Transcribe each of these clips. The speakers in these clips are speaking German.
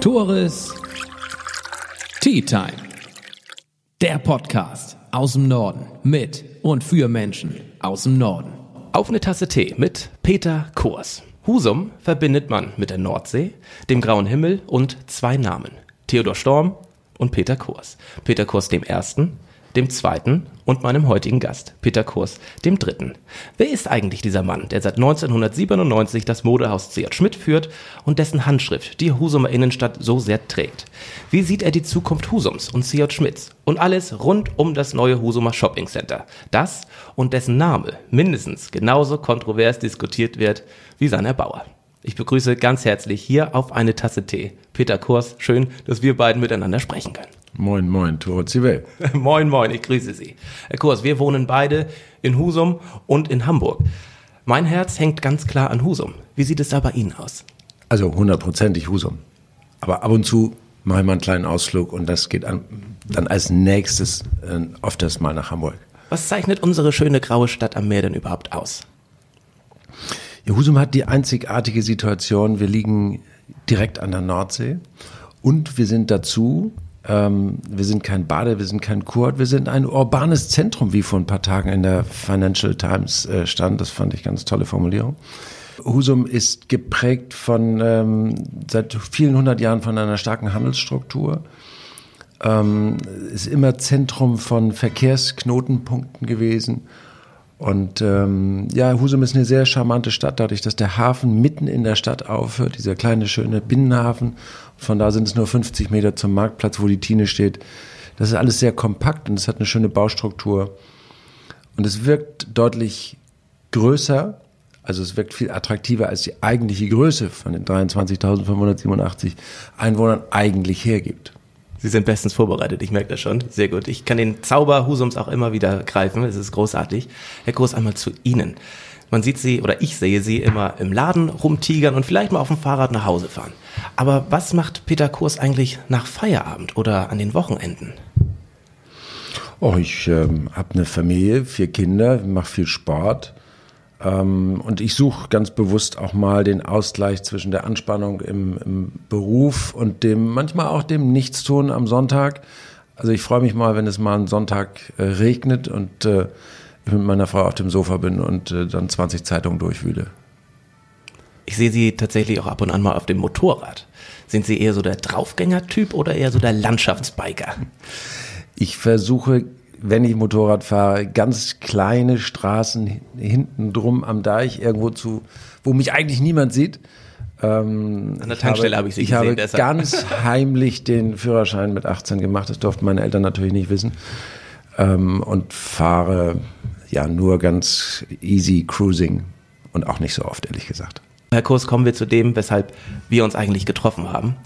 Tores Tea Time. Der Podcast aus dem Norden mit und für Menschen aus dem Norden. Auf eine Tasse Tee mit Peter Kurs. Husum verbindet man mit der Nordsee, dem grauen Himmel und zwei Namen. Theodor Storm und Peter Kurs. Peter Kurs dem Ersten, dem Zweiten und meinem heutigen Gast, Peter Kurs, dem Dritten. Wer ist eigentlich dieser Mann, der seit 1997 das Modehaus C.J. Schmidt führt und dessen Handschrift die Husumer Innenstadt so sehr trägt? Wie sieht er die Zukunft Husums und C.J. Schmidts und alles rund um das neue Husumer Shopping Center? Das und dessen Name mindestens genauso kontrovers diskutiert wird wie sein Erbauer. Ich begrüße ganz herzlich hier auf eine Tasse Tee Peter Kurs. Schön, dass wir beiden miteinander sprechen können. Moin, moin, Tore Zivel. moin, moin, ich grüße Sie. Herr Kurs, wir wohnen beide in Husum und in Hamburg. Mein Herz hängt ganz klar an Husum. Wie sieht es da bei Ihnen aus? Also hundertprozentig Husum. Aber ab und zu mache ich mal einen kleinen Ausflug und das geht an, dann als nächstes äh, oft das mal nach Hamburg. Was zeichnet unsere schöne graue Stadt am Meer denn überhaupt aus? Ja, Husum hat die einzigartige Situation, wir liegen direkt an der Nordsee und wir sind dazu ähm, wir sind kein Bade, wir sind kein Kurt, wir sind ein urbanes Zentrum, wie vor ein paar Tagen in der Financial Times äh, stand. Das fand ich ganz tolle Formulierung. Husum ist geprägt von ähm, seit vielen hundert Jahren von einer starken Handelsstruktur. Ähm, ist immer Zentrum von Verkehrsknotenpunkten gewesen. Und ähm, ja, Husum ist eine sehr charmante Stadt, dadurch, dass der Hafen mitten in der Stadt aufhört, dieser kleine schöne Binnenhafen von da sind es nur 50 Meter zum Marktplatz, wo die Tine steht. Das ist alles sehr kompakt und es hat eine schöne Baustruktur. Und es wirkt deutlich größer, also es wirkt viel attraktiver, als die eigentliche Größe von den 23.587 Einwohnern eigentlich hergibt. Sie sind bestens vorbereitet, ich merke das schon. Sehr gut. Ich kann den Zauber Husums auch immer wieder greifen. Es ist großartig. Herr Groß, einmal zu Ihnen. Man sieht sie oder ich sehe sie immer im Laden rumtigern und vielleicht mal auf dem Fahrrad nach Hause fahren. Aber was macht Peter Kurs eigentlich nach Feierabend oder an den Wochenenden? Oh, ich ähm, habe eine Familie, vier Kinder, mache viel Sport. Ähm, und ich suche ganz bewusst auch mal den Ausgleich zwischen der Anspannung im, im Beruf und dem manchmal auch dem Nichtstun am Sonntag. Also ich freue mich mal, wenn es mal einen Sonntag äh, regnet und äh, ich mit meiner Frau auf dem Sofa bin und äh, dann 20 Zeitungen durchwühle. Ich sehe Sie tatsächlich auch ab und an mal auf dem Motorrad. Sind Sie eher so der Draufgänger-Typ oder eher so der Landschaftsbiker? Ich versuche, wenn ich Motorrad fahre, ganz kleine Straßen hinten drum am Deich irgendwo zu, wo mich eigentlich niemand sieht. Ähm, An der Tankstelle habe, ich Sie ich gesehen. Ich habe deshalb. ganz heimlich den Führerschein mit 18 gemacht. Das durften meine Eltern natürlich nicht wissen. Ähm, und fahre ja nur ganz easy cruising und auch nicht so oft, ehrlich gesagt. Herr Kurs, kommen wir zu dem, weshalb wir uns eigentlich getroffen haben.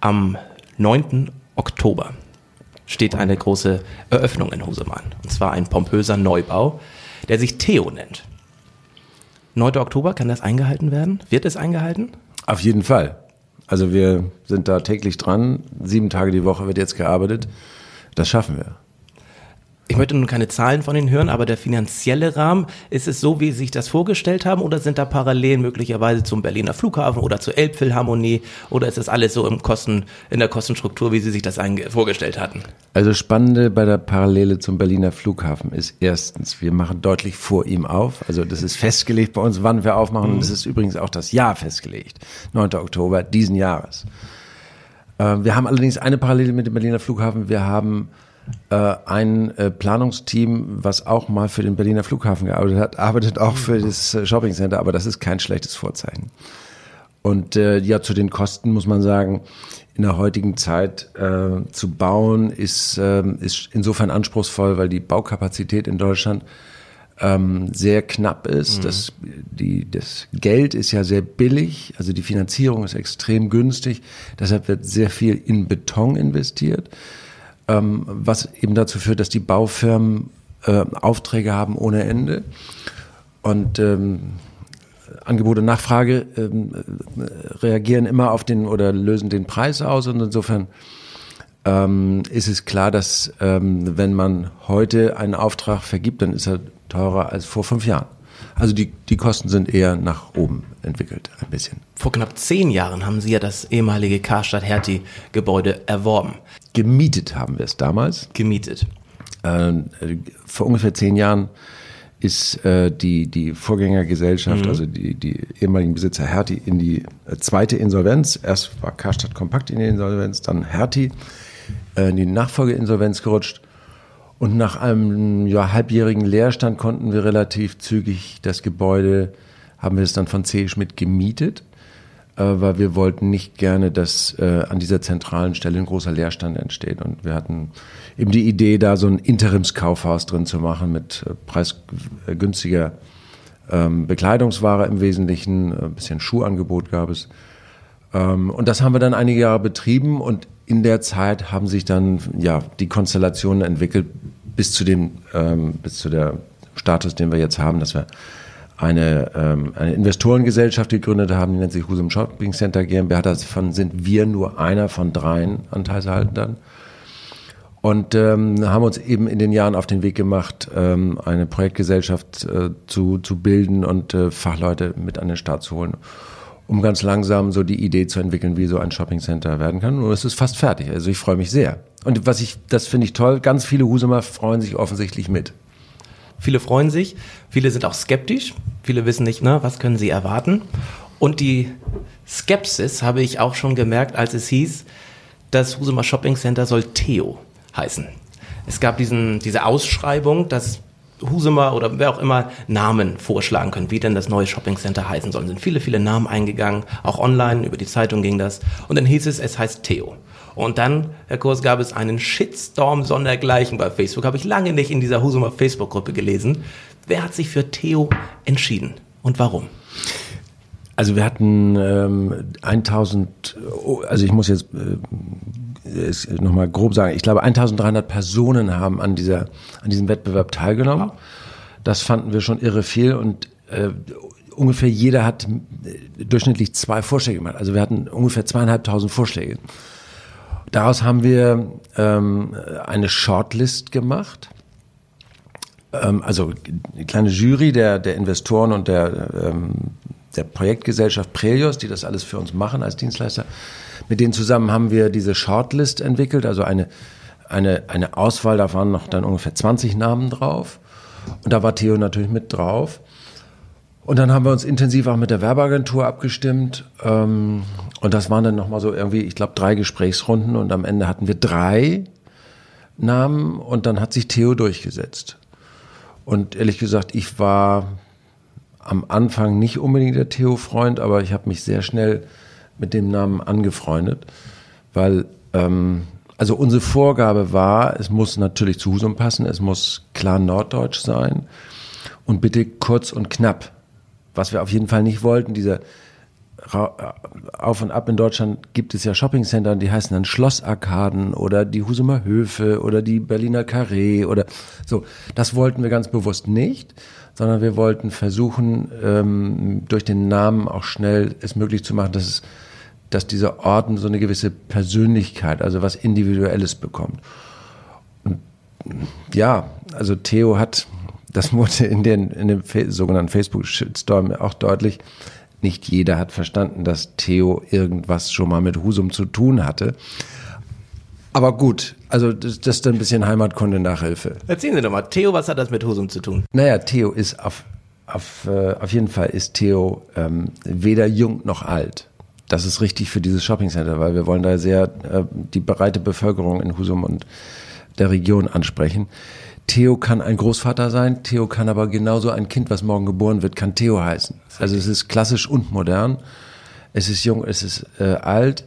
Am 9. Oktober steht eine große Eröffnung in Husum an. Und zwar ein pompöser Neubau, der sich Theo nennt. 9. Oktober, kann das eingehalten werden? Wird es eingehalten? Auf jeden Fall. Also wir sind da täglich dran. Sieben Tage die Woche wird jetzt gearbeitet. Das schaffen wir. Ich möchte nun keine Zahlen von Ihnen hören, aber der finanzielle Rahmen, ist es so, wie Sie sich das vorgestellt haben oder sind da Parallelen möglicherweise zum Berliner Flughafen oder zur Elbphilharmonie oder ist das alles so im Kosten, in der Kostenstruktur, wie Sie sich das vorgestellt hatten? Also spannende bei der Parallele zum Berliner Flughafen ist erstens, wir machen deutlich vor ihm auf. Also das ist festgelegt bei uns, wann wir aufmachen. Und es ist übrigens auch das Jahr festgelegt. 9. Oktober diesen Jahres. Äh, wir haben allerdings eine Parallele mit dem Berliner Flughafen. Wir haben ein äh, Planungsteam, was auch mal für den Berliner Flughafen gearbeitet hat, arbeitet auch für das äh, Shopping Center, aber das ist kein schlechtes Vorzeichen. Und äh, ja, zu den Kosten muss man sagen, in der heutigen Zeit äh, zu bauen ist, äh, ist insofern anspruchsvoll, weil die Baukapazität in Deutschland ähm, sehr knapp ist. Mhm. Das, die, das Geld ist ja sehr billig, also die Finanzierung ist extrem günstig. Deshalb wird sehr viel in Beton investiert ähm, was eben dazu führt, dass die Baufirmen äh, Aufträge haben ohne Ende. Und ähm, Angebot und Nachfrage ähm, reagieren immer auf den oder lösen den Preis aus und insofern ähm, ist es klar, dass ähm, wenn man heute einen Auftrag vergibt, dann ist er teurer als vor fünf Jahren. Also die, die Kosten sind eher nach oben entwickelt, ein bisschen. Vor knapp zehn Jahren haben Sie ja das ehemalige Karstadt Hertie-Gebäude erworben. Gemietet haben wir es damals. Gemietet. Äh, vor ungefähr zehn Jahren ist äh, die, die Vorgängergesellschaft, mhm. also die, die ehemaligen Besitzer Hertie, in die äh, zweite Insolvenz. Erst war Karstadt Kompakt in die Insolvenz, dann Hertie äh, in die Nachfolgeinsolvenz gerutscht. Und nach einem ja, halbjährigen Leerstand konnten wir relativ zügig das Gebäude, haben wir es dann von C. Schmidt gemietet, weil wir wollten nicht gerne, dass äh, an dieser zentralen Stelle ein großer Leerstand entsteht. Und wir hatten eben die Idee, da so ein Interimskaufhaus drin zu machen mit äh, preisgünstiger ähm, Bekleidungsware im Wesentlichen, ein bisschen Schuhangebot gab es. Ähm, und das haben wir dann einige Jahre betrieben und in der Zeit haben sich dann ja die Konstellationen entwickelt bis zu dem ähm, bis zu der Status, den wir jetzt haben, dass wir eine, ähm, eine Investorengesellschaft gegründet haben, die nennt sich Husum Shopping Center GmbH. Davon sind wir nur einer von dreien Anteilshaltern. Und ähm, haben uns eben in den Jahren auf den Weg gemacht, ähm, eine Projektgesellschaft äh, zu, zu bilden und äh, Fachleute mit an den Start zu holen um ganz langsam so die Idee zu entwickeln, wie so ein Shoppingcenter werden kann. Und es ist fast fertig. Also ich freue mich sehr. Und was ich, das finde ich toll, ganz viele Husumer freuen sich offensichtlich mit. Viele freuen sich, viele sind auch skeptisch, viele wissen nicht, ne, was können sie erwarten. Und die Skepsis habe ich auch schon gemerkt, als es hieß, das Husumer Shopping Center soll Theo heißen. Es gab diesen, diese Ausschreibung, dass Husumer oder wer auch immer Namen vorschlagen können, wie denn das neue Shoppingcenter heißen soll. Es sind viele, viele Namen eingegangen, auch online, über die Zeitung ging das. Und dann hieß es, es heißt Theo. Und dann, Herr Kurs, gab es einen Shitstorm sondergleichen bei Facebook. Habe ich lange nicht in dieser Husumer Facebook-Gruppe gelesen. Wer hat sich für Theo entschieden und warum? Also wir hatten ähm, 1000, also ich muss jetzt äh, nochmal grob sagen, ich glaube 1300 Personen haben an dieser, an diesem Wettbewerb teilgenommen. Das fanden wir schon irre viel und äh, ungefähr jeder hat äh, durchschnittlich zwei Vorschläge gemacht. Also wir hatten ungefähr zweieinhalbtausend Vorschläge. Daraus haben wir ähm, eine Shortlist gemacht. Ähm, also eine kleine Jury der, der Investoren und der, ähm, der Projektgesellschaft Prelios, die das alles für uns machen als Dienstleister mit denen zusammen haben wir diese Shortlist entwickelt, also eine, eine, eine Auswahl, da waren noch dann ungefähr 20 Namen drauf. Und da war Theo natürlich mit drauf. Und dann haben wir uns intensiv auch mit der Werbeagentur abgestimmt. Ähm, und das waren dann nochmal so irgendwie, ich glaube, drei Gesprächsrunden. Und am Ende hatten wir drei Namen und dann hat sich Theo durchgesetzt. Und ehrlich gesagt, ich war am Anfang nicht unbedingt der Theo-Freund, aber ich habe mich sehr schnell mit dem Namen angefreundet, weil ähm, also unsere Vorgabe war, es muss natürlich zu Husum passen, es muss klar norddeutsch sein und bitte kurz und knapp. Was wir auf jeden Fall nicht wollten, dieser auf und ab in Deutschland gibt es ja Shoppingcenter, die heißen dann Schlossarkaden oder die Husumer Höfe oder die Berliner Carré oder so. Das wollten wir ganz bewusst nicht, sondern wir wollten versuchen, ähm, durch den Namen auch schnell es möglich zu machen, dass es dass dieser Orden so eine gewisse Persönlichkeit, also was Individuelles bekommt. Und ja, also Theo hat, das wurde in, den, in dem sogenannten Facebook-Shitstorm auch deutlich, nicht jeder hat verstanden, dass Theo irgendwas schon mal mit Husum zu tun hatte. Aber gut, also das, das ist ein bisschen Heimatkunde Nachhilfe. Erzählen Sie doch mal, Theo, was hat das mit Husum zu tun? Naja, Theo ist auf, auf, äh, auf jeden Fall ist Theo ähm, weder jung noch alt das ist richtig für dieses Shoppingcenter, weil wir wollen da sehr äh, die breite Bevölkerung in Husum und der Region ansprechen. Theo kann ein Großvater sein, Theo kann aber genauso ein Kind, was morgen geboren wird, kann Theo heißen. Also es ist klassisch und modern. Es ist jung, es ist äh, alt.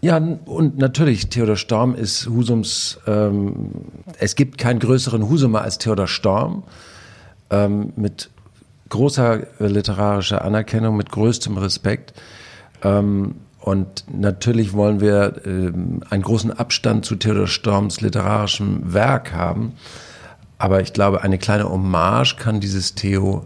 Ja, und natürlich, Theodor Storm ist Husums, ähm, es gibt keinen größeren Husumer als Theodor Storm, ähm, mit großer literarischer Anerkennung, mit größtem Respekt. Ähm, und natürlich wollen wir ähm, einen großen Abstand zu Theodor Storms literarischem Werk haben. Aber ich glaube, eine kleine Hommage kann dieses Theo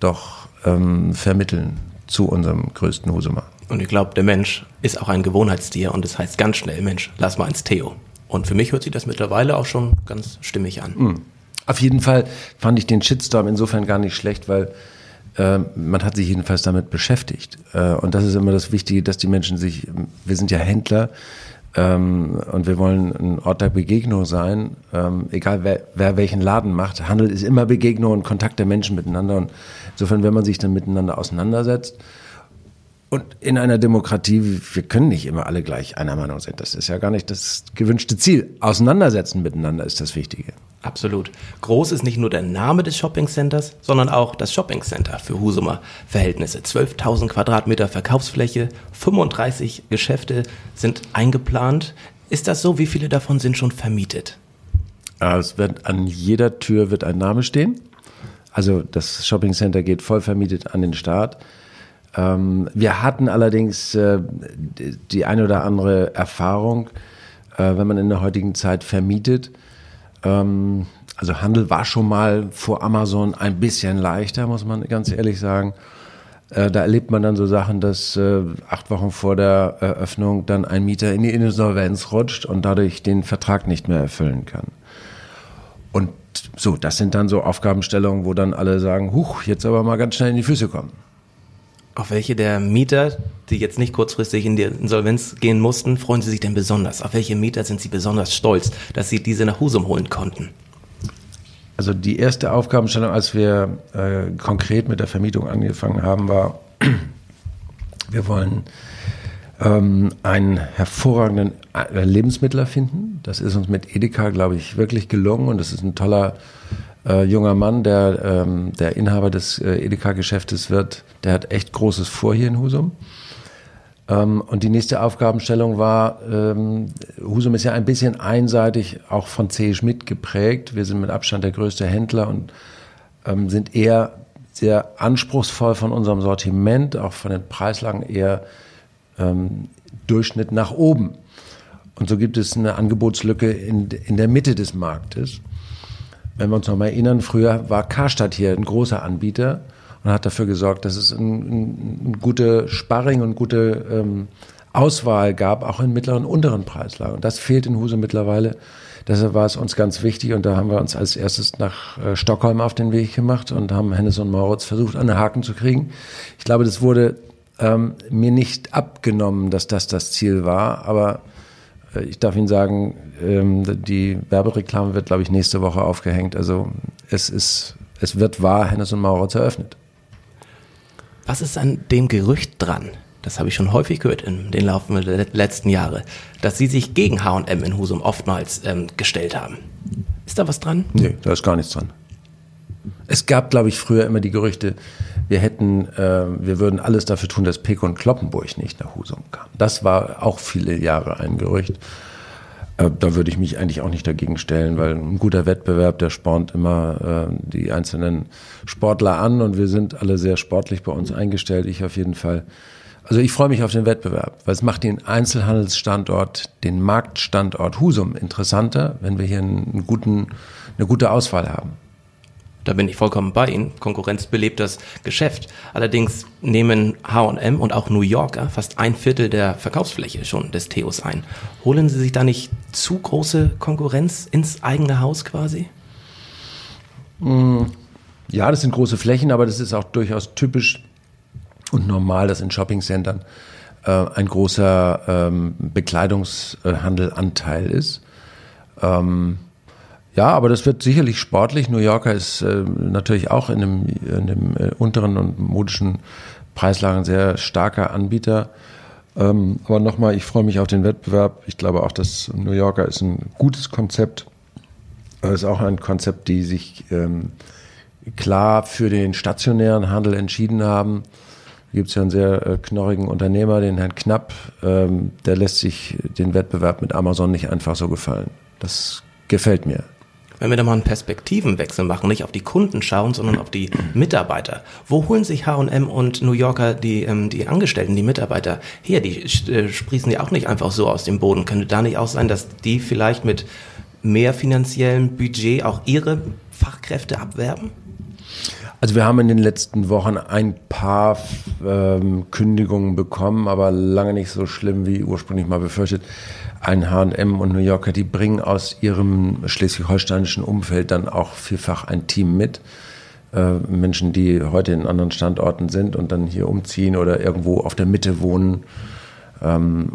doch ähm, vermitteln zu unserem größten Husumer. Und ich glaube, der Mensch ist auch ein Gewohnheitstier und das heißt ganz schnell, Mensch, lass mal ins Theo. Und für mich hört sich das mittlerweile auch schon ganz stimmig an. Mhm. Auf jeden Fall fand ich den Shitstorm insofern gar nicht schlecht, weil äh, man hat sich jedenfalls damit beschäftigt. Äh, und das ist immer das Wichtige, dass die Menschen sich, wir sind ja Händler, ähm, und wir wollen ein Ort der Begegnung sein, ähm, egal wer, wer welchen Laden macht. Handel ist immer Begegnung und Kontakt der Menschen miteinander. Und insofern, wenn man sich dann miteinander auseinandersetzt, und in einer Demokratie, wir können nicht immer alle gleich einer Meinung sein. Das ist ja gar nicht das gewünschte Ziel. Auseinandersetzen miteinander ist das Wichtige. Absolut. Groß ist nicht nur der Name des Shoppingcenters, sondern auch das Shoppingcenter für Husumer Verhältnisse. 12.000 Quadratmeter Verkaufsfläche, 35 Geschäfte sind eingeplant. Ist das so? Wie viele davon sind schon vermietet? Es wird an jeder Tür wird ein Name stehen. Also das Shoppingcenter geht voll vermietet an den Start. Ähm, wir hatten allerdings äh, die eine oder andere Erfahrung, äh, wenn man in der heutigen Zeit vermietet. Ähm, also Handel war schon mal vor Amazon ein bisschen leichter, muss man ganz ehrlich sagen. Äh, da erlebt man dann so Sachen, dass äh, acht Wochen vor der Eröffnung dann ein Mieter in die Insolvenz rutscht und dadurch den Vertrag nicht mehr erfüllen kann. Und so, das sind dann so Aufgabenstellungen, wo dann alle sagen, huch, jetzt aber mal ganz schnell in die Füße kommen. Auf welche der Mieter, die jetzt nicht kurzfristig in die Insolvenz gehen mussten, freuen Sie sich denn besonders? Auf welche Mieter sind Sie besonders stolz, dass Sie diese nach Husum holen konnten? Also die erste Aufgabenstellung, als wir äh, konkret mit der Vermietung angefangen haben, war, wir wollen ähm, einen hervorragenden äh, Lebensmittler finden. Das ist uns mit Edeka, glaube ich, wirklich gelungen und das ist ein toller äh, junger Mann, der ähm, der Inhaber des äh, Edeka-Geschäftes wird. Der hat echt Großes vor hier in Husum. Ähm, und die nächste Aufgabenstellung war, ähm, Husum ist ja ein bisschen einseitig auch von C. Schmidt geprägt. Wir sind mit Abstand der größte Händler und ähm, sind eher sehr anspruchsvoll von unserem Sortiment, auch von den Preislagen eher ähm, Durchschnitt nach oben. Und so gibt es eine Angebotslücke in, in der Mitte des Marktes wenn wir uns noch mal erinnern, früher war Karstadt hier ein großer Anbieter und hat dafür gesorgt, dass es ein, ein, gute Sparring und gute ähm, Auswahl gab, auch in mittleren und unteren Preislagen. Und das fehlt in Huse mittlerweile. Deshalb war es uns ganz wichtig und da haben wir uns als erstes nach äh, Stockholm auf den Weg gemacht und haben Hennes und Moritz versucht, an den Haken zu kriegen. Ich glaube, das wurde ähm, mir nicht abgenommen, dass das das Ziel war, aber ich darf Ihnen sagen, ähm, die Werbereklame wird, glaube ich, nächste Woche aufgehängt. Also es ist, es wird wahr, Hennes und Maurer eröffnet. Was ist an dem Gerücht dran? Das habe ich schon häufig gehört in den Laufen der letzten Jahre, dass Sie sich gegen H&M in Husum oftmals ähm, gestellt haben. Ist da was dran? Nee, da ist gar nichts dran. Es gab, glaube ich, früher immer die Gerüchte, wir hätten, äh, wir würden alles dafür tun, dass Peko und Kloppenburg nicht nach Husum kam. Das war auch viele Jahre ein Gerücht. Äh, da würde ich mich eigentlich auch nicht dagegen stellen, weil ein guter Wettbewerb, der spornt immer äh, die einzelnen Sportler an und wir sind alle sehr sportlich bei uns eingestellt. Ich auf jeden Fall. Also ich freue mich auf den Wettbewerb, weil es macht den Einzelhandelsstandort, den Marktstandort Husum interessanter, wenn wir hier einen guten, eine gute Auswahl haben. Da bin ich vollkommen bei Ihnen. Konkurrenz belebt das Geschäft. Allerdings nehmen H&M und auch New Yorker fast ein Viertel der Verkaufsfläche schon des Theos ein. Holen Sie sich da nicht zu große Konkurrenz ins eigene Haus quasi? Mm, ja, das sind große Flächen, aber das ist auch durchaus typisch und normal, dass in Shoppingcentern äh, ein großer ähm, Bekleidungshandelanteil ist. Ähm, ja, aber das wird sicherlich sportlich. New Yorker ist äh, natürlich auch in dem, in dem äh, unteren und modischen Preislagen sehr starker Anbieter. Ähm, aber nochmal, ich freue mich auf den Wettbewerb. Ich glaube auch, dass New Yorker ist ein gutes Konzept. Es ist auch ein Konzept, die sich ähm, klar für den stationären Handel entschieden haben. Da gibt es ja einen sehr äh, knorrigen Unternehmer, den Herrn Knapp. Ähm, der lässt sich den Wettbewerb mit Amazon nicht einfach so gefallen. Das gefällt mir. Wenn wir da mal einen Perspektivenwechsel machen, nicht auf die Kunden schauen, sondern auf die Mitarbeiter. Wo holen sich H&M und New Yorker die, ähm, die Angestellten, die Mitarbeiter her? Die äh, sprießen die auch nicht einfach so aus dem Boden. Könnte da nicht auch sein, dass die vielleicht mit mehr finanziellem Budget auch ihre Fachkräfte abwerben? Also wir haben in den letzten Wochen ein paar ähm, Kündigungen bekommen, aber lange nicht so schlimm wie ursprünglich mal befürchtet ein H&M und New Yorker, die bringen aus ihrem schleswig-holsteinischen Umfeld dann auch vielfach ein Team mit. äh, Menschen, die heute in anderen Standorten sind und dann hier umziehen oder irgendwo auf der Mitte wohnen. Ähm,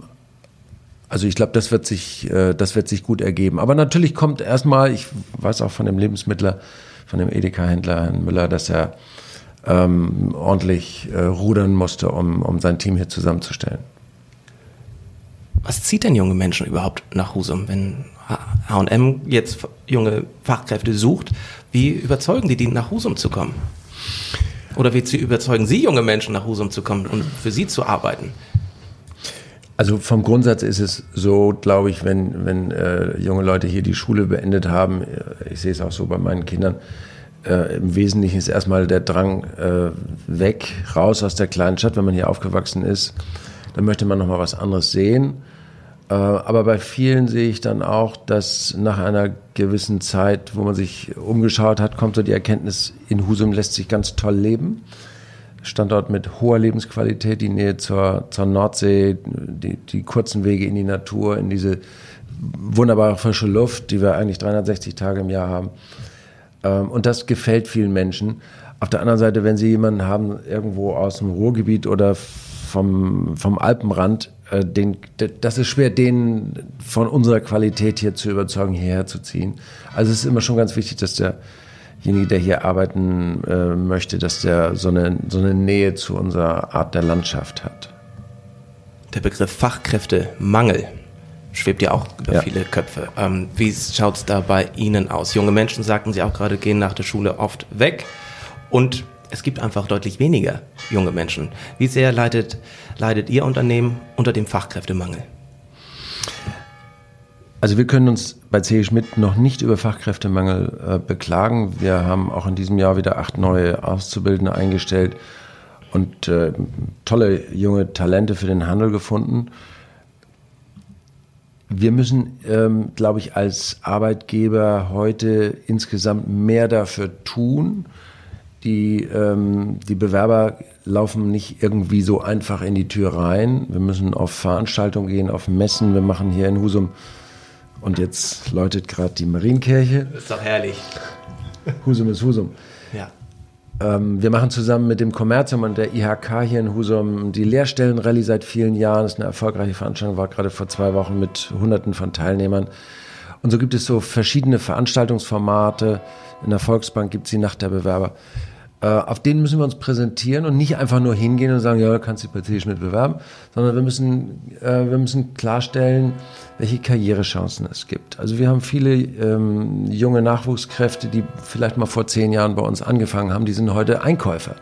also ich glaube, das wird sich, äh, das wird sich gut ergeben. Aber natürlich kommt erstmal, ich weiß auch von dem Lebensmittler, von dem Edeka-Händler Herrn Müller, dass er ähm, ordentlich äh, rudern musste, um, um sein Team hier zusammenzustellen. Was zieht denn junge Menschen überhaupt nach Husum, wenn H&M jetzt junge Fachkräfte sucht? Wie überzeugen die die nach Husum zu kommen? Oder wie überzeugen Sie junge Menschen nach Husum zu kommen und für Sie zu arbeiten? Also vom Grundsatz ist es so, glaube ich, wenn, wenn äh, junge Leute hier die Schule beendet haben, äh, ich sehe es auch so bei meinen Kindern, äh, im Wesentlichen ist erstmal der Drang äh, weg, raus aus der kleinen Stadt, wenn man hier aufgewachsen ist. Dann möchte man nochmal was anderes sehen. Äh, aber bei vielen sehe ich dann auch, dass nach einer gewissen Zeit, wo man sich umgeschaut hat, kommt so die Erkenntnis, in Husum lässt sich ganz toll leben. Standort mit hoher Lebensqualität, die Nähe zur, zur Nordsee, die, die kurzen Wege in die Natur, in diese wunderbare frische Luft, die wir eigentlich 360 Tage im Jahr haben. Ähm, und das gefällt vielen Menschen. Auf der anderen Seite, wenn Sie jemanden haben, irgendwo aus dem Ruhrgebiet oder vom, vom Alpenrand, äh, den, das ist schwer, den von unserer Qualität hier zu überzeugen, hierher zu ziehen. Also es ist immer schon ganz wichtig, dass derjenige, der hier arbeiten äh, möchte, dass der so eine, so eine Nähe zu unserer Art der Landschaft hat. Der Begriff Fachkräftemangel schwebt ja auch über ja. viele Köpfe. Ähm, wie schaut es da bei Ihnen aus? Junge Menschen, sagten Sie auch gerade, gehen nach der Schule oft weg und es gibt einfach deutlich weniger junge Menschen. Wie sehr leidet, leidet Ihr Unternehmen unter dem Fachkräftemangel? Also wir können uns bei CE Schmidt noch nicht über Fachkräftemangel äh, beklagen. Wir haben auch in diesem Jahr wieder acht neue Auszubildende eingestellt und äh, tolle junge Talente für den Handel gefunden. Wir müssen, ähm, glaube ich, als Arbeitgeber heute insgesamt mehr dafür tun, die, ähm, die Bewerber laufen nicht irgendwie so einfach in die Tür rein. Wir müssen auf Veranstaltungen gehen, auf Messen. Wir machen hier in Husum und jetzt läutet gerade die Marienkirche. ist doch herrlich. Husum ist Husum. Ja. Ähm, wir machen zusammen mit dem Kommerzium und der IHK hier in Husum die Lehrstellenrallye seit vielen Jahren. Das ist eine erfolgreiche Veranstaltung, war gerade vor zwei Wochen mit Hunderten von Teilnehmern. Und so gibt es so verschiedene Veranstaltungsformate. In der Volksbank gibt es die Nacht der Bewerber. Äh, auf denen müssen wir uns präsentieren und nicht einfach nur hingehen und sagen, ja, kannst bei C Schmidt bewerben, sondern wir müssen, äh, wir müssen klarstellen, welche Karrierechancen es gibt. Also wir haben viele ähm, junge Nachwuchskräfte, die vielleicht mal vor zehn Jahren bei uns angefangen haben, die sind heute Einkäufer,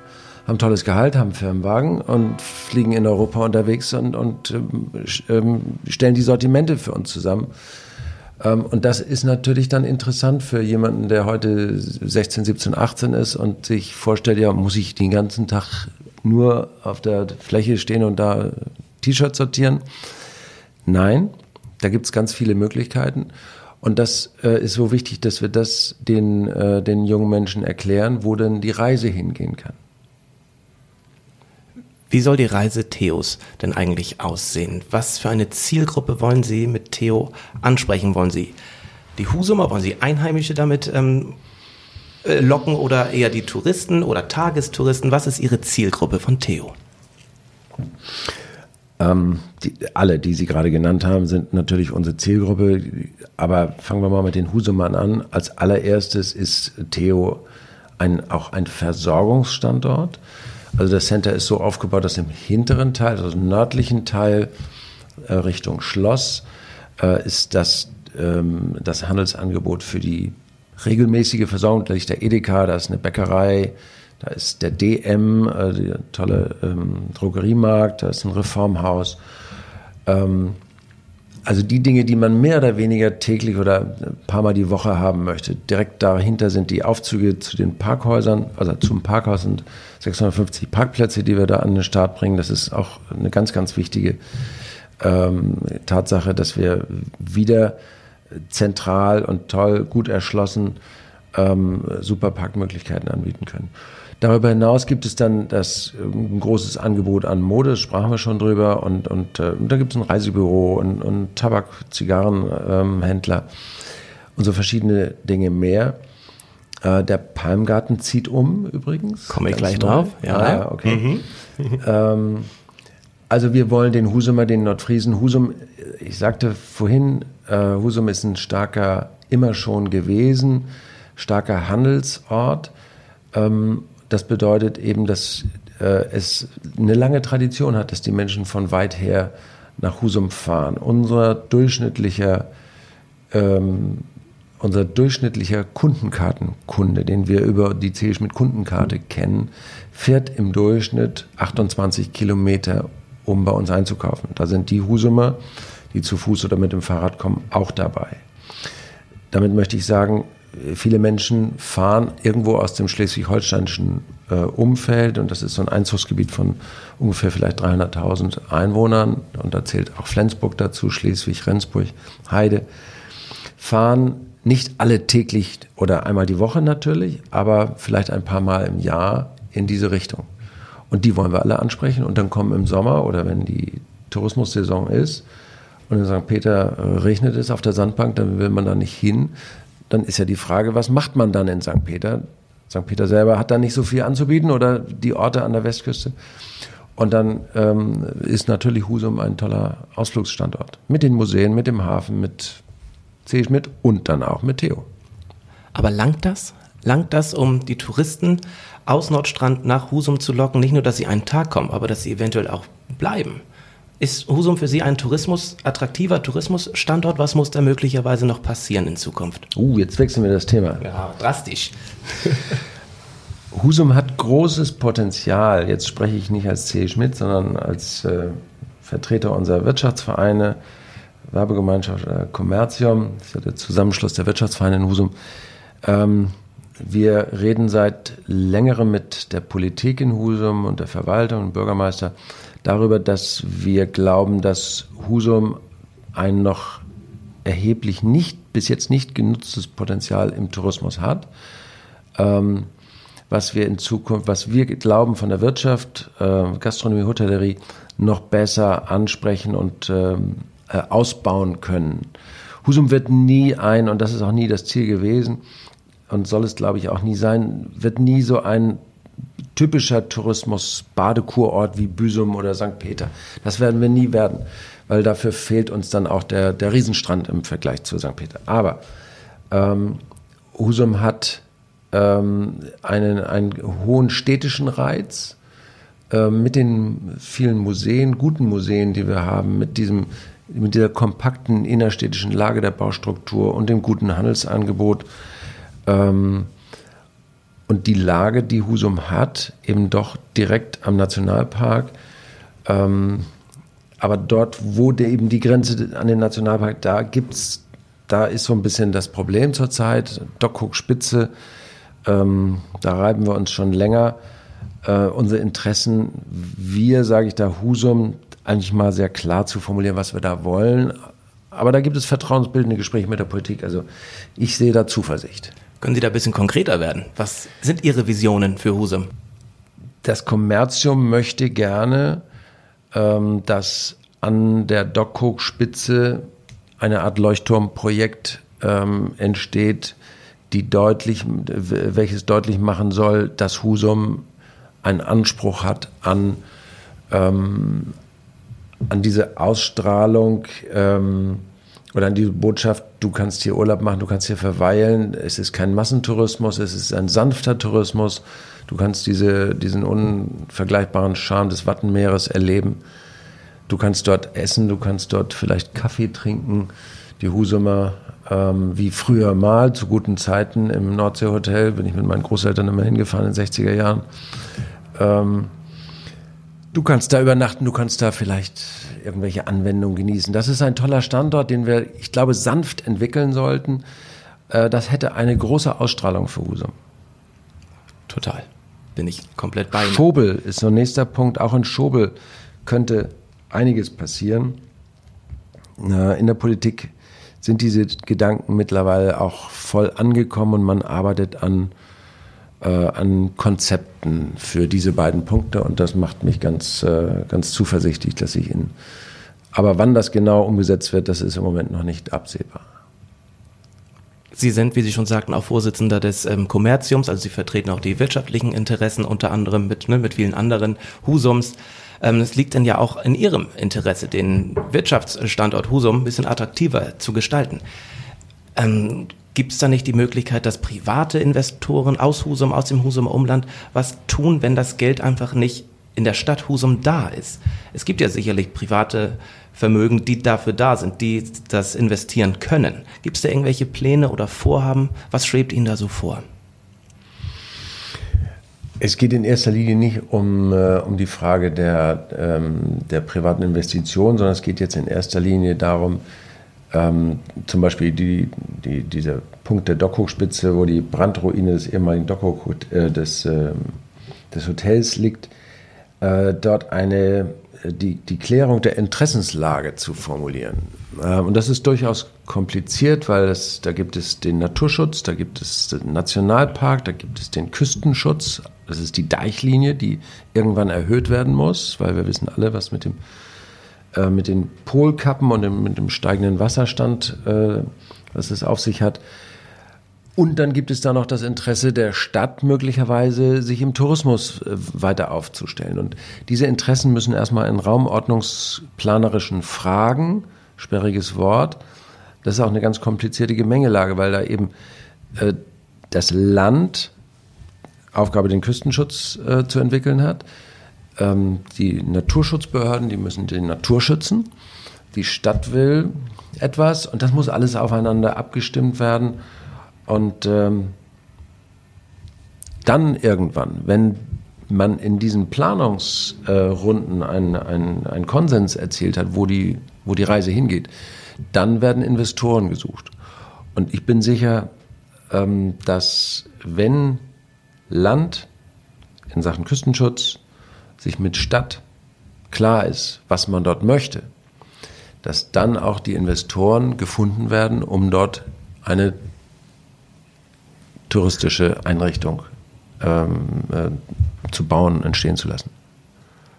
haben tolles Gehalt, haben Firmenwagen und fliegen in Europa unterwegs und, und ähm, stellen die Sortimente für uns zusammen. Ähm, und das ist natürlich dann interessant für jemanden, der heute 16, 17, 18 ist und sich vorstellt, ja, muss ich den ganzen Tag nur auf der Fläche stehen und da T-Shirts sortieren? Nein, da gibt es ganz viele Möglichkeiten. Und das äh, ist so wichtig, dass wir das den, äh, den jungen Menschen erklären, wo denn die Reise hingehen kann. Wie soll die Reise Theos denn eigentlich aussehen? Was für eine Zielgruppe wollen Sie mit Theo ansprechen? Wollen Sie die Husumer, wollen Sie Einheimische damit ähm, äh, locken oder eher die Touristen oder Tagestouristen? Was ist Ihre Zielgruppe von Theo? Ähm, die, alle, die Sie gerade genannt haben, sind natürlich unsere Zielgruppe. Aber fangen wir mal mit den Husumern an. Als allererstes ist Theo ein, auch ein Versorgungsstandort. Also das Center ist so aufgebaut, dass im hinteren Teil, also im nördlichen Teil äh, Richtung Schloss, äh, ist das, ähm, das Handelsangebot für die regelmäßige Versorgung. Da liegt der Edeka, da ist eine Bäckerei, da ist der DM, äh, der tolle ähm, Drogeriemarkt, da ist ein Reformhaus. Ähm, also die Dinge, die man mehr oder weniger täglich oder ein paar Mal die Woche haben möchte. Direkt dahinter sind die Aufzüge zu den Parkhäusern, also zum Parkhaus sind 650 Parkplätze, die wir da an den Start bringen. Das ist auch eine ganz, ganz wichtige ähm, Tatsache, dass wir wieder zentral und toll, gut erschlossen ähm, super Parkmöglichkeiten anbieten können. Darüber hinaus gibt es dann das ähm, ein großes Angebot an Mode, das sprachen wir schon drüber, und, und, äh, da gibt es ein Reisebüro und, und Tabak, Zigarrenhändler ähm, und so verschiedene Dinge mehr. Äh, der Palmgarten zieht um übrigens. Komme ich gleich neu. drauf. Ja. Ah, ja okay. ähm, also wir wollen den Husumer, den Nordfriesen. Husum, ich sagte vorhin, äh, Husum ist ein starker, immer schon gewesen, starker Handelsort. Ähm, das bedeutet eben, dass äh, es eine lange Tradition hat, dass die Menschen von weit her nach Husum fahren. Unser durchschnittlicher ähm, unser durchschnittlicher Kundenkartenkunde, den wir über die C. Schmidt Kundenkarte kennen, fährt im Durchschnitt 28 Kilometer, um bei uns einzukaufen. Da sind die Husumer, die zu Fuß oder mit dem Fahrrad kommen, auch dabei. Damit möchte ich sagen, viele Menschen fahren irgendwo aus dem schleswig-holsteinischen äh, Umfeld und das ist so ein Einzugsgebiet von ungefähr vielleicht 300.000 Einwohnern und da zählt auch Flensburg dazu, Schleswig, Rendsburg, Heide, fahren nicht alle täglich oder einmal die Woche natürlich, aber vielleicht ein paar Mal im Jahr in diese Richtung. Und die wollen wir alle ansprechen und dann kommen im Sommer oder wenn die Tourismussaison ist und in St. Peter äh, regnet es auf der Sandbank, dann will man da nicht hin. Dann ist ja die Frage, was macht man dann in St. Peter? St. Peter selber hat da nicht so viel anzubieten oder die Orte an der Westküste. Und dann ähm, ist natürlich Husum ein toller Ausflugsstandort. Mit den Museen, mit dem Hafen, mit C. Schmidt und dann auch mit Theo. Aber langt das? Langt das, um die Touristen aus Nordstrand nach Husum zu locken? Nicht nur, dass sie einen Tag kommen, aber dass sie eventuell auch bleiben. Ist Husum für Sie ein Tourismus, attraktiver Tourismusstandort? Was muss da möglicherweise noch passieren in Zukunft? Uh, jetzt wechseln wir das Thema. Ja, drastisch. Husum hat großes Potenzial. Jetzt spreche ich nicht als C. Schmidt, sondern als äh, Vertreter unserer Wirtschaftsvereine, Werbegemeinschaft äh, Commercium, das ist ja der Zusammenschluss der Wirtschaftsvereine in Husum. Ähm, wir reden seit längerem mit der Politik in Husum und der Verwaltung und Bürgermeister darüber, dass wir glauben, dass Husum ein noch erheblich nicht, bis jetzt nicht genutztes Potenzial im Tourismus hat. Ähm, was wir in Zukunft, was wir glauben von der Wirtschaft, äh, Gastronomie, Hotellerie noch besser ansprechen und ähm, äh, ausbauen können. Husum wird nie ein, und das ist auch nie das Ziel gewesen und soll es, glaube ich, auch nie sein, wird nie so ein typischer Tourismus-Badekurort wie Büsum oder St. Peter. Das werden wir nie werden, weil dafür fehlt uns dann auch der, der Riesenstrand im Vergleich zu St. Peter. Aber ähm, Husum hat ähm, einen, einen hohen städtischen Reiz äh, mit den vielen Museen, guten Museen, die wir haben, mit diesem mit dieser kompakten innerstädtischen Lage der Baustruktur und dem guten Handelsangebot ähm, und die Lage, die Husum hat, eben doch direkt am Nationalpark. Ähm, aber dort, wo der eben die Grenze an den Nationalpark, da gibt's, da ist so ein bisschen das Problem zurzeit. Dockhook Spitze, ähm, da reiben wir uns schon länger. Äh, unsere Interessen, wir, sage ich da, Husum, eigentlich mal sehr klar zu formulieren, was wir da wollen. Aber da gibt es vertrauensbildende Gespräche mit der Politik. Also ich sehe da Zuversicht. Können Sie da ein bisschen konkreter werden? Was sind Ihre Visionen für Husum? Das Kommerzium möchte gerne, ähm, dass an der Dockhook-Spitze eine Art Leuchtturmprojekt ähm, entsteht, die deutlich, welches deutlich machen soll, dass Husum einen Anspruch hat an, ähm, an diese Ausstrahlung ähm, oder an diese Botschaft, du kannst hier Urlaub machen, du kannst hier verweilen. Es ist kein Massentourismus, es ist ein sanfter Tourismus. Du kannst diese, diesen unvergleichbaren Charme des Wattenmeeres erleben. Du kannst dort essen, du kannst dort vielleicht Kaffee trinken. Die Husumer, ähm, wie früher mal, zu guten Zeiten im Nordseehotel, bin ich mit meinen Großeltern immer hingefahren in den 60er Jahren. Ähm, du kannst da übernachten, du kannst da vielleicht irgendwelche Anwendungen genießen. Das ist ein toller Standort, den wir, ich glaube, sanft entwickeln sollten. Äh, das hätte eine große Ausstrahlung für Husum. Total. Bin ich komplett bei Ihnen. Schobel ist so ein nächster Punkt. Auch in Schobel könnte einiges passieren. In der Politik sind diese Gedanken mittlerweile auch voll angekommen und man arbeitet an, äh, an Konzepten für diese beiden Punkte und das macht mich ganz, äh, ganz zuversichtlich, dass ich in. Aber wann das genau umgesetzt wird, das ist im Moment noch nicht absehbar. Sie sind, wie Sie schon sagten, auch Vorsitzender des ähm, Kommerziums, also Sie vertreten auch die wirtschaftlichen Interessen, unter anderem mit, ne, mit vielen anderen Husums. Ähm, es liegt dann ja auch in Ihrem Interesse, den Wirtschaftsstandort Husum ein bisschen attraktiver zu gestalten. Ähm, Gibt es da nicht die Möglichkeit, dass private Investoren aus Husum, aus dem Husumer Umland was tun, wenn das Geld einfach nicht in der Stadt Husum da ist? Es gibt ja sicherlich private Vermögen, die dafür da sind, die das investieren können. Gibt es da irgendwelche Pläne oder Vorhaben? Was schwebt Ihnen da so vor? Es geht in erster Linie nicht um, äh, um die Frage der, ähm, der privaten Investition, sondern es geht jetzt in erster Linie darum, ähm, zum Beispiel die, die, dieser Punkt der Dockhochspitze, wo die Brandruine des ehemaligen Dockhoch, äh, des, äh, des Hotels liegt, äh, dort eine die, die Klärung der Interessenslage zu formulieren. Ähm, und das ist durchaus kompliziert, weil es, da gibt es den Naturschutz, da gibt es den Nationalpark, da gibt es den Küstenschutz. Das ist die Deichlinie, die irgendwann erhöht werden muss, weil wir wissen alle, was mit dem äh, mit den Polkappen und dem, mit dem steigenden Wasserstand, äh, was es auf sich hat. Und dann gibt es da noch das Interesse der Stadt, möglicherweise sich im Tourismus äh, weiter aufzustellen. Und diese Interessen müssen erstmal in raumordnungsplanerischen Fragen, sperriges Wort, das ist auch eine ganz komplizierte Gemengelage, weil da eben äh, das Land Aufgabe, den Küstenschutz äh, zu entwickeln hat. Ähm, die Naturschutzbehörden, die müssen den Natur schützen. Die Stadt will etwas und das muss alles aufeinander abgestimmt werden. Und ähm, dann irgendwann, wenn man in diesen Planungsrunden äh, einen, einen, Konsens erzielt hat, wo die, wo die Reise hingeht, dann werden Investoren gesucht. Und ich bin sicher, ähm, dass wenn Land in Sachen Küstenschutz sich mit Stadt klar ist, was man dort möchte, dass dann auch die Investoren gefunden werden, um dort eine touristische Einrichtung ähm, äh, zu bauen, entstehen zu lassen.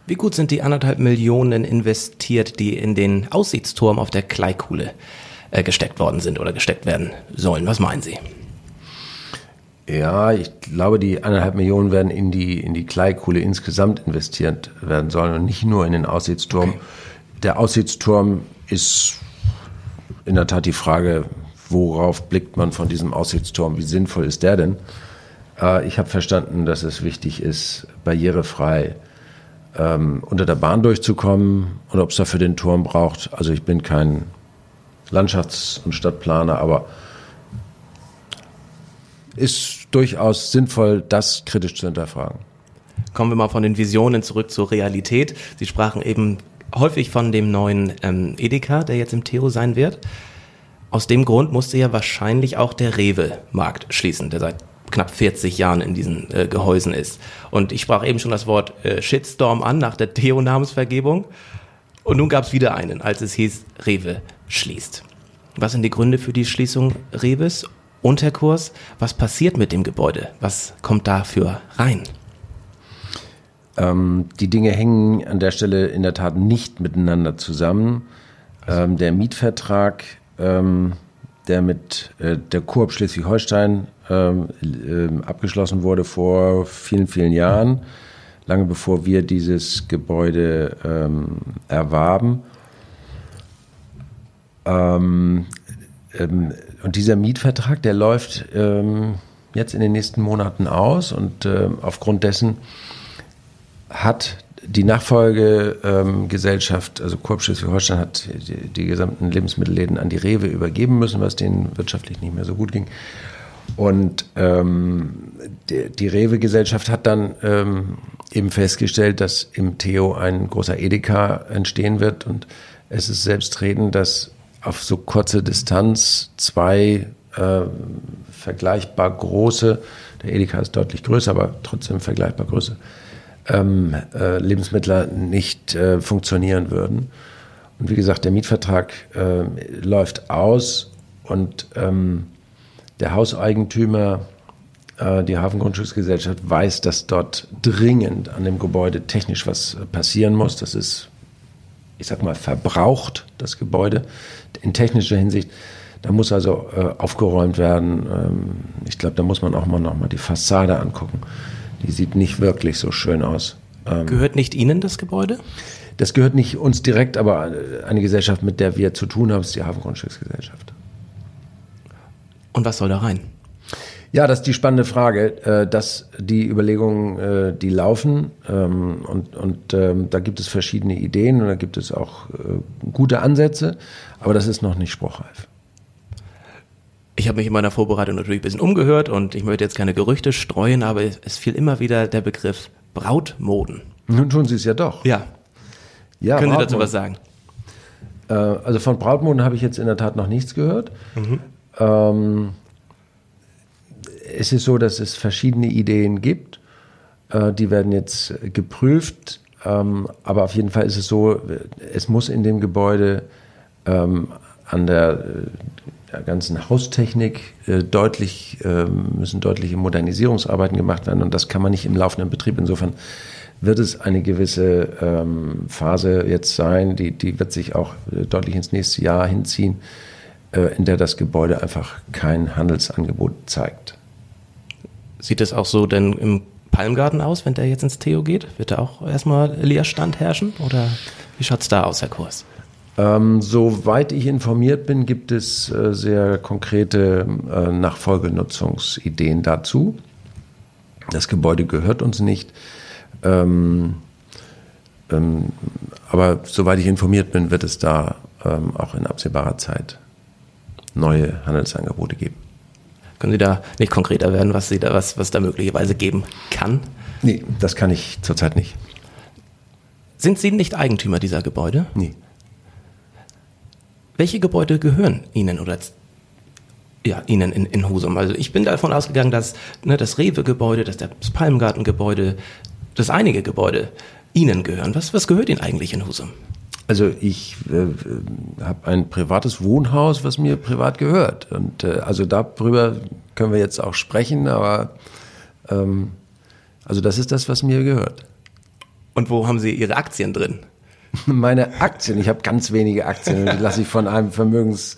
Wie gut sind die anderthalb Millionen investiert, die in den Aussichtsturm auf der Kleikuhle äh, gesteckt worden sind oder gesteckt werden sollen? Was meinen Sie? Ja, ich glaube, die anderthalb Millionen werden in die, in die Kleikuhle insgesamt investiert werden sollen und nicht nur in den Aussichtsturm. Okay. Der Aussichtsturm ist in der Tat die Frage, worauf blickt man von diesem Aussichtsturm? Wie sinnvoll ist der denn? Äh, ich habe verstanden, dass es wichtig ist, barrierefrei ähm, unter der Bahn durchzukommen und ob es dafür den Turm braucht. Also ich bin kein Landschafts- und Stadtplaner, aber ist durchaus sinnvoll, das kritisch zu hinterfragen. Kommen wir mal von den Visionen zurück zur Realität. Sie sprachen eben häufig von dem neuen ähm, Edeka, der jetzt im Theo sein wird. Aus dem Grund musste ja wahrscheinlich auch der Rewe-Markt schließen, der seit knapp 40 Jahren in diesen äh, Gehäusen ist. Und ich sprach eben schon das Wort äh, Shitstorm an nach der Theo-Namensvergebung. Und nun gab es wieder einen, als es hieß, Rewe schließt. Was sind die Gründe für die Schließung Rewes? Und Herr Kurs, was passiert mit dem Gebäude? Was kommt dafür rein? Ähm, die Dinge hängen an der Stelle in der Tat nicht miteinander zusammen. Ähm, der Mietvertrag, ähm, der mit äh, der Koop Schleswig-Holstein ähm, äh, abgeschlossen wurde vor vielen, vielen Jahren, lange bevor wir dieses Gebäude ähm, erwarben. Ähm, ähm, und dieser Mietvertrag, der läuft ähm, jetzt in den nächsten Monaten aus und äh, aufgrund dessen hat die Nachfolgegesellschaft, ähm, also Coop Schleswig-Holstein, hat die, die, gesamten Lebensmittelläden an die Rewe übergeben müssen, was denen wirtschaftlich nicht mehr so gut ging. Und ähm, die, die Rewe-Gesellschaft hat dann ähm, eben festgestellt, dass im Theo ein großer Edeka entstehen wird. Und es ist selbstredend, dass auf so kurze Distanz zwei äh, vergleichbar große, der Edeka ist deutlich größer, aber trotzdem vergleichbar größer, ähm, äh, Lebensmittler nicht äh, funktionieren würden. Und wie gesagt, der Mietvertrag äh, läuft aus und ähm, der Hauseigentümer, äh, die Hafengrundstücksgesellschaft, weiß, dass dort dringend an dem Gebäude technisch was passieren muss. Das ist, ich sag mal, verbraucht, das Gebäude in technischer Hinsicht. Da muss also äh, aufgeräumt werden. Ähm, ich glaube, da muss man auch mal nochmal die Fassade angucken. Die sieht nicht wirklich so schön aus. Ähm, gehört nicht Ihnen das Gebäude? Das gehört nicht uns direkt, aber eine Gesellschaft, mit der wir zu tun haben, ist die Hafengrundstücksgesellschaft. Und was soll da rein? Ja, das ist die spannende Frage, äh, dass die Überlegungen, äh, die laufen ähm, und, und ähm, da gibt es verschiedene Ideen und da gibt es auch äh, gute Ansätze, aber das ist noch nicht spruchreif. Ich habe mich in meiner Vorbereitung natürlich ein bisschen umgehört und ich möchte jetzt keine Gerüchte streuen, aber es fiel immer wieder der Begriff Brautmoden. Nun tun Sie es ja doch. Ja. ja Können Sie dazu was sagen? also von Brautmoden habe ich jetzt in der Tat noch nichts gehört. Mhm. Ähm, es ist so, dass es verschiedene Ideen gibt. Äh, die werden jetzt geprüft. Ähm, aber auf jeden Fall ist es so, es muss in dem Gebäude ähm, an der, der, ganzen Haustechnik äh, deutlich, äh, müssen deutliche Modernisierungsarbeiten gemacht werden. Und das kann man nicht im laufenden Betrieb. Insofern wird es eine gewisse ähm, Phase jetzt sein, die, die wird sich auch äh, deutlich ins nächste Jahr hinziehen, äh, in der das Gebäude einfach kein Handelsangebot zeigt. Sieht es auch so denn im Palmgarten aus, wenn der jetzt ins Theo geht? Wird da auch erstmal Leerstand herrschen? Oder wie schaut es da aus, Herr Kurs? Ähm, soweit ich informiert bin, gibt es äh, sehr konkrete äh, Nachfolgenutzungsideen dazu. Das Gebäude gehört uns nicht. Ähm, ähm, aber soweit ich informiert bin, wird es da ähm, auch in absehbarer Zeit neue Handelsangebote geben. Können Sie da nicht konkreter werden, was Sie da, was, was da möglicherweise geben kann? Nee, das kann ich zurzeit nicht. Sind Sie nicht Eigentümer dieser Gebäude? Nee. Welche Gebäude gehören Ihnen oder ja, Ihnen in, in Husum? Also ich bin davon ausgegangen, dass ne, das Rewe-Gebäude, dass das Palmgarten-Gebäude, dass einige Gebäude Ihnen gehören. Was, was gehört Ihnen eigentlich in Husum? Also ich äh, habe ein privates Wohnhaus, was mir privat gehört. Und äh, also darüber können wir jetzt auch sprechen, aber ähm, also das ist das, was mir gehört. Und wo haben Sie Ihre Aktien drin? Meine Aktien, ich habe ganz wenige Aktien, die lasse ich von einem Vermögens,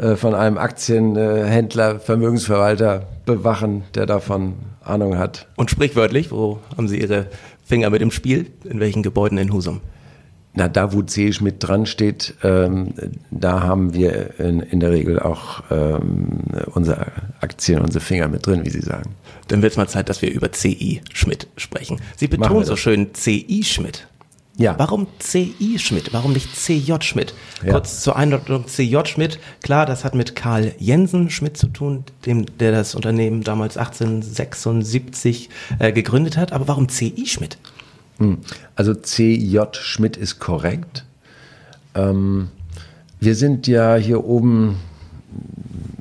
äh, von einem Aktienhändler, Vermögensverwalter bewachen, der davon Ahnung hat. Und sprichwörtlich, wo haben Sie Ihre Finger mit im Spiel? In welchen Gebäuden in Husum? Na, da wo C mit dran steht, ähm, da haben wir in, in der Regel auch ähm, unsere Aktien, unsere Finger mit drin, wie Sie sagen. Dann wird es mal Zeit, dass wir über CI Schmidt sprechen. Sie betonen so schön CI Schmidt. Ja. Warum CI Schmidt? Warum nicht CJ Schmidt? Ja. Kurz zur Einordnung CJ Schmidt. Klar, das hat mit Karl Jensen Schmidt zu tun, dem, der das Unternehmen damals 1876 äh, gegründet hat. Aber warum CI Schmidt? Hm. Also CJ Schmidt ist korrekt. Ähm, wir sind ja hier oben,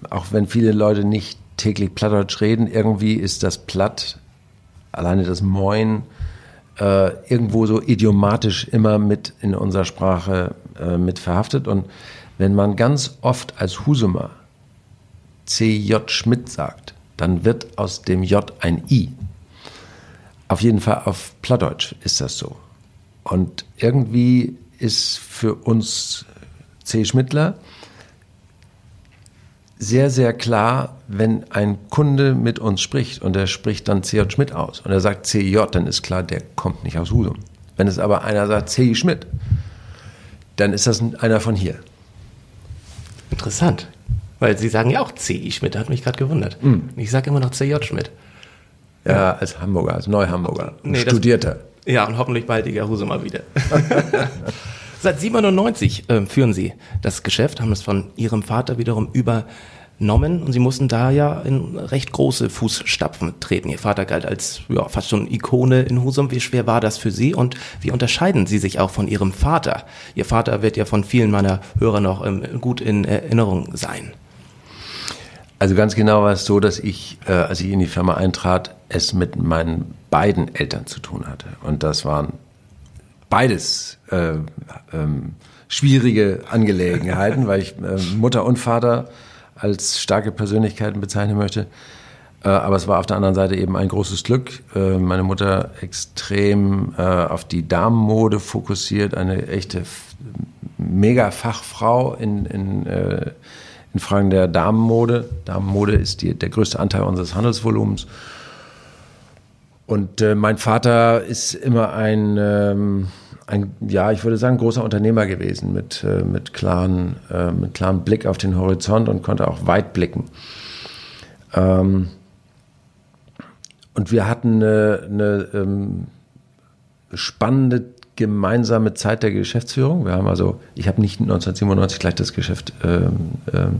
auch wenn viele Leute nicht täglich Plattdeutsch reden, irgendwie ist das Platt, alleine das Moin, äh, irgendwo so idiomatisch immer mit in unserer Sprache äh, mit verhaftet. Und wenn man ganz oft als Husumer CJ Schmidt sagt, dann wird aus dem J ein I. Auf jeden Fall auf Plattdeutsch ist das so. Und irgendwie ist für uns C. Schmidtler sehr, sehr klar, wenn ein Kunde mit uns spricht und er spricht dann CJ Schmidt aus und er sagt CJ, dann ist klar, der kommt nicht aus Husum. Wenn es aber einer sagt C. Schmidt, dann ist das einer von hier. Interessant. Weil Sie sagen ja auch C. Schmidt, hat mich gerade gewundert. Mm. Ich sage immer noch CJ Schmidt. Ja, als Hamburger, als Neuhamburger. Nee, Studierter. Das, ja, und hoffentlich bald die Husumer wieder. Seit 97 äh, führen Sie das Geschäft, haben es von Ihrem Vater wiederum übernommen und Sie mussten da ja in recht große Fußstapfen treten. Ihr Vater galt als ja, fast schon Ikone in Husum. Wie schwer war das für Sie und wie unterscheiden Sie sich auch von Ihrem Vater? Ihr Vater wird ja von vielen meiner Hörer noch ähm, gut in Erinnerung sein. Also ganz genau war es so, dass ich, äh, als ich in die Firma eintrat, es mit meinen beiden Eltern zu tun hatte. Und das waren beides äh, ähm, schwierige Angelegenheiten, weil ich äh, Mutter und Vater als starke Persönlichkeiten bezeichnen möchte. Äh, aber es war auf der anderen Seite eben ein großes Glück. Äh, meine Mutter extrem äh, auf die Damenmode fokussiert, eine echte Mega-Fachfrau in, in in Fragen der Damenmode. Damenmode ist die, der größte Anteil unseres Handelsvolumens. Und äh, mein Vater ist immer ein, ähm, ein, ja, ich würde sagen, großer Unternehmer gewesen mit, äh, mit, klaren, äh, mit klarem Blick auf den Horizont und konnte auch weit blicken. Ähm, und wir hatten eine, eine ähm, spannende gemeinsame Zeit der Geschäftsführung. Wir haben also, ich habe nicht 1997 gleich das Geschäft, ähm, ähm,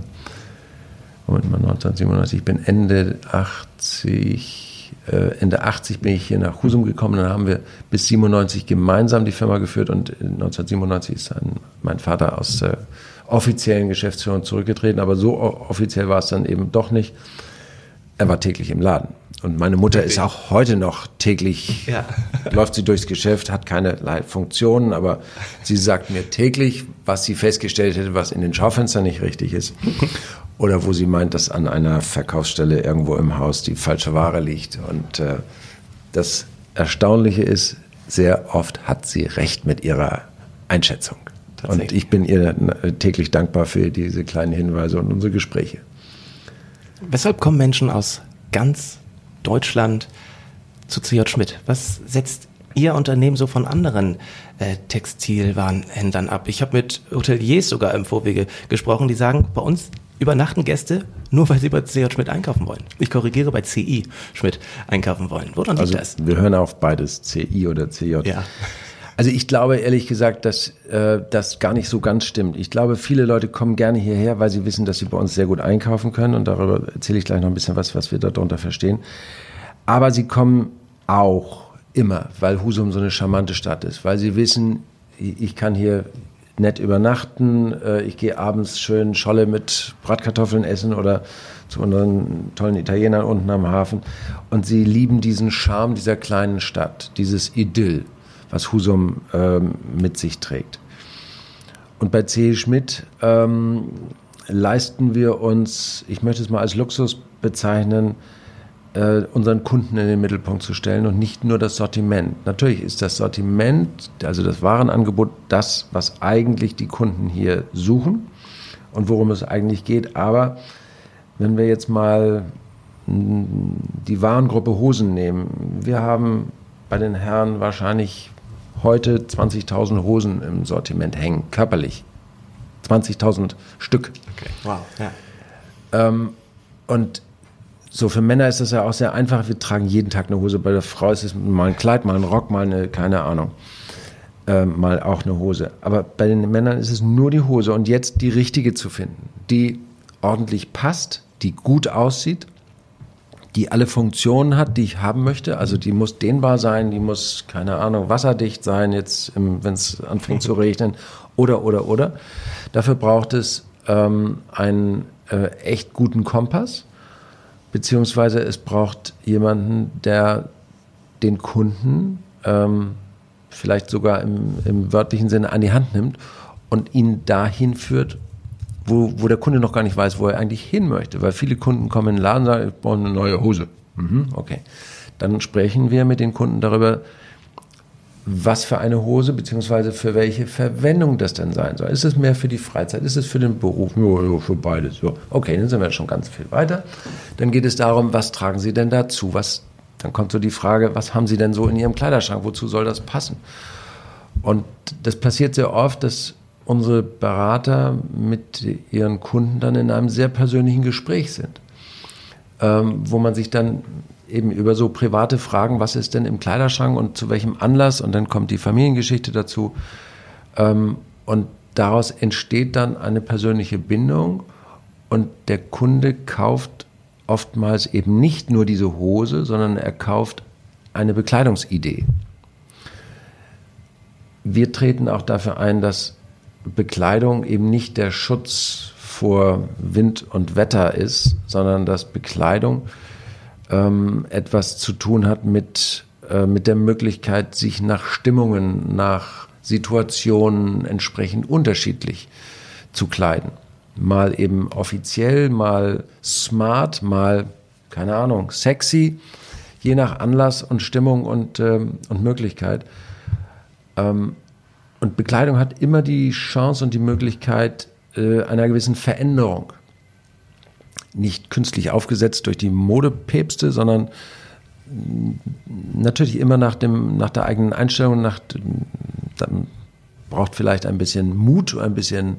Moment mal, 1997, ich bin Ende 80, äh, Ende 80 bin ich hier nach Husum gekommen, dann haben wir bis 97 gemeinsam die Firma geführt und 1997 ist dann mein Vater aus der offiziellen Geschäftsführung zurückgetreten, aber so offiziell war es dann eben doch nicht. Er war täglich im Laden. Und meine Mutter ist auch heute noch täglich, ja. läuft sie durchs Geschäft, hat keinerlei Funktionen, aber sie sagt mir täglich, was sie festgestellt hätte, was in den Schaufenstern nicht richtig ist. Oder wo sie meint, dass an einer Verkaufsstelle irgendwo im Haus die falsche Ware liegt. Und äh, das Erstaunliche ist, sehr oft hat sie recht mit ihrer Einschätzung. Und ich bin ihr täglich dankbar für diese kleinen Hinweise und unsere Gespräche. Weshalb kommen Menschen aus ganz Deutschland zu CJ Schmidt? Was setzt Ihr Unternehmen so von anderen äh, Textilwarenhändlern ab? Ich habe mit Hoteliers sogar im Vorwege gesprochen, die sagen, bei uns übernachten Gäste nur, weil sie bei CJ Schmidt einkaufen wollen. Ich korrigiere, bei CI Schmidt einkaufen wollen. Woran also liegt das? Wir hören auf beides, CI oder CJ. Ja. Also ich glaube ehrlich gesagt, dass äh, das gar nicht so ganz stimmt. Ich glaube, viele Leute kommen gerne hierher, weil sie wissen, dass sie bei uns sehr gut einkaufen können. Und darüber erzähle ich gleich noch ein bisschen was, was wir darunter verstehen. Aber sie kommen auch immer, weil Husum so eine charmante Stadt ist, weil sie wissen, ich kann hier nett übernachten, äh, ich gehe abends schön Scholle mit Bratkartoffeln essen oder zu unseren tollen Italienern unten am Hafen. Und sie lieben diesen Charme dieser kleinen Stadt, dieses Idyll was Husum ähm, mit sich trägt. Und bei C. Schmidt ähm, leisten wir uns, ich möchte es mal als Luxus bezeichnen, äh, unseren Kunden in den Mittelpunkt zu stellen und nicht nur das Sortiment. Natürlich ist das Sortiment, also das Warenangebot, das, was eigentlich die Kunden hier suchen und worum es eigentlich geht. Aber wenn wir jetzt mal die Warengruppe Hosen nehmen, wir haben bei den Herren wahrscheinlich heute 20.000 Hosen im Sortiment hängen, körperlich. 20.000 Stück. Okay. Wow. Ja. Ähm, und so für Männer ist das ja auch sehr einfach. Wir tragen jeden Tag eine Hose. Bei der Frau ist es mal ein Kleid, mal ein Rock, mal eine, keine Ahnung, ähm, mal auch eine Hose. Aber bei den Männern ist es nur die Hose und jetzt die richtige zu finden, die ordentlich passt, die gut aussieht die alle Funktionen hat, die ich haben möchte. Also die muss dehnbar sein, die muss, keine Ahnung, wasserdicht sein, jetzt wenn es anfängt zu regnen, oder, oder, oder. Dafür braucht es ähm, einen äh, echt guten Kompass, beziehungsweise es braucht jemanden, der den Kunden ähm, vielleicht sogar im, im wörtlichen Sinne an die Hand nimmt und ihn dahin führt, wo, wo der Kunde noch gar nicht weiß, wo er eigentlich hin möchte. Weil viele Kunden kommen in den Laden und sagen, ich brauche eine neue Hose. Mhm, okay. Dann sprechen wir mit den Kunden darüber, was für eine Hose beziehungsweise für welche Verwendung das denn sein soll. Ist es mehr für die Freizeit? Ist es für den Beruf? Ja, ja, für beides. Ja. Okay, dann sind wir schon ganz viel weiter. Dann geht es darum, was tragen Sie denn dazu? Was, dann kommt so die Frage, was haben Sie denn so in Ihrem Kleiderschrank? Wozu soll das passen? Und das passiert sehr oft, dass unsere Berater mit ihren Kunden dann in einem sehr persönlichen Gespräch sind, ähm, wo man sich dann eben über so private Fragen, was ist denn im Kleiderschrank und zu welchem Anlass, und dann kommt die Familiengeschichte dazu. Ähm, und daraus entsteht dann eine persönliche Bindung und der Kunde kauft oftmals eben nicht nur diese Hose, sondern er kauft eine Bekleidungsidee. Wir treten auch dafür ein, dass Bekleidung eben nicht der Schutz vor Wind und Wetter ist, sondern dass Bekleidung ähm, etwas zu tun hat mit, äh, mit der Möglichkeit, sich nach Stimmungen, nach Situationen entsprechend unterschiedlich zu kleiden. Mal eben offiziell, mal smart, mal, keine Ahnung, sexy, je nach Anlass und Stimmung und, ähm, und Möglichkeit. Ähm, und Bekleidung hat immer die Chance und die Möglichkeit äh, einer gewissen Veränderung. nicht künstlich aufgesetzt durch die Modepäpste, sondern natürlich immer nach, dem, nach der eigenen Einstellung, nach, dann braucht vielleicht ein bisschen Mut, ein bisschen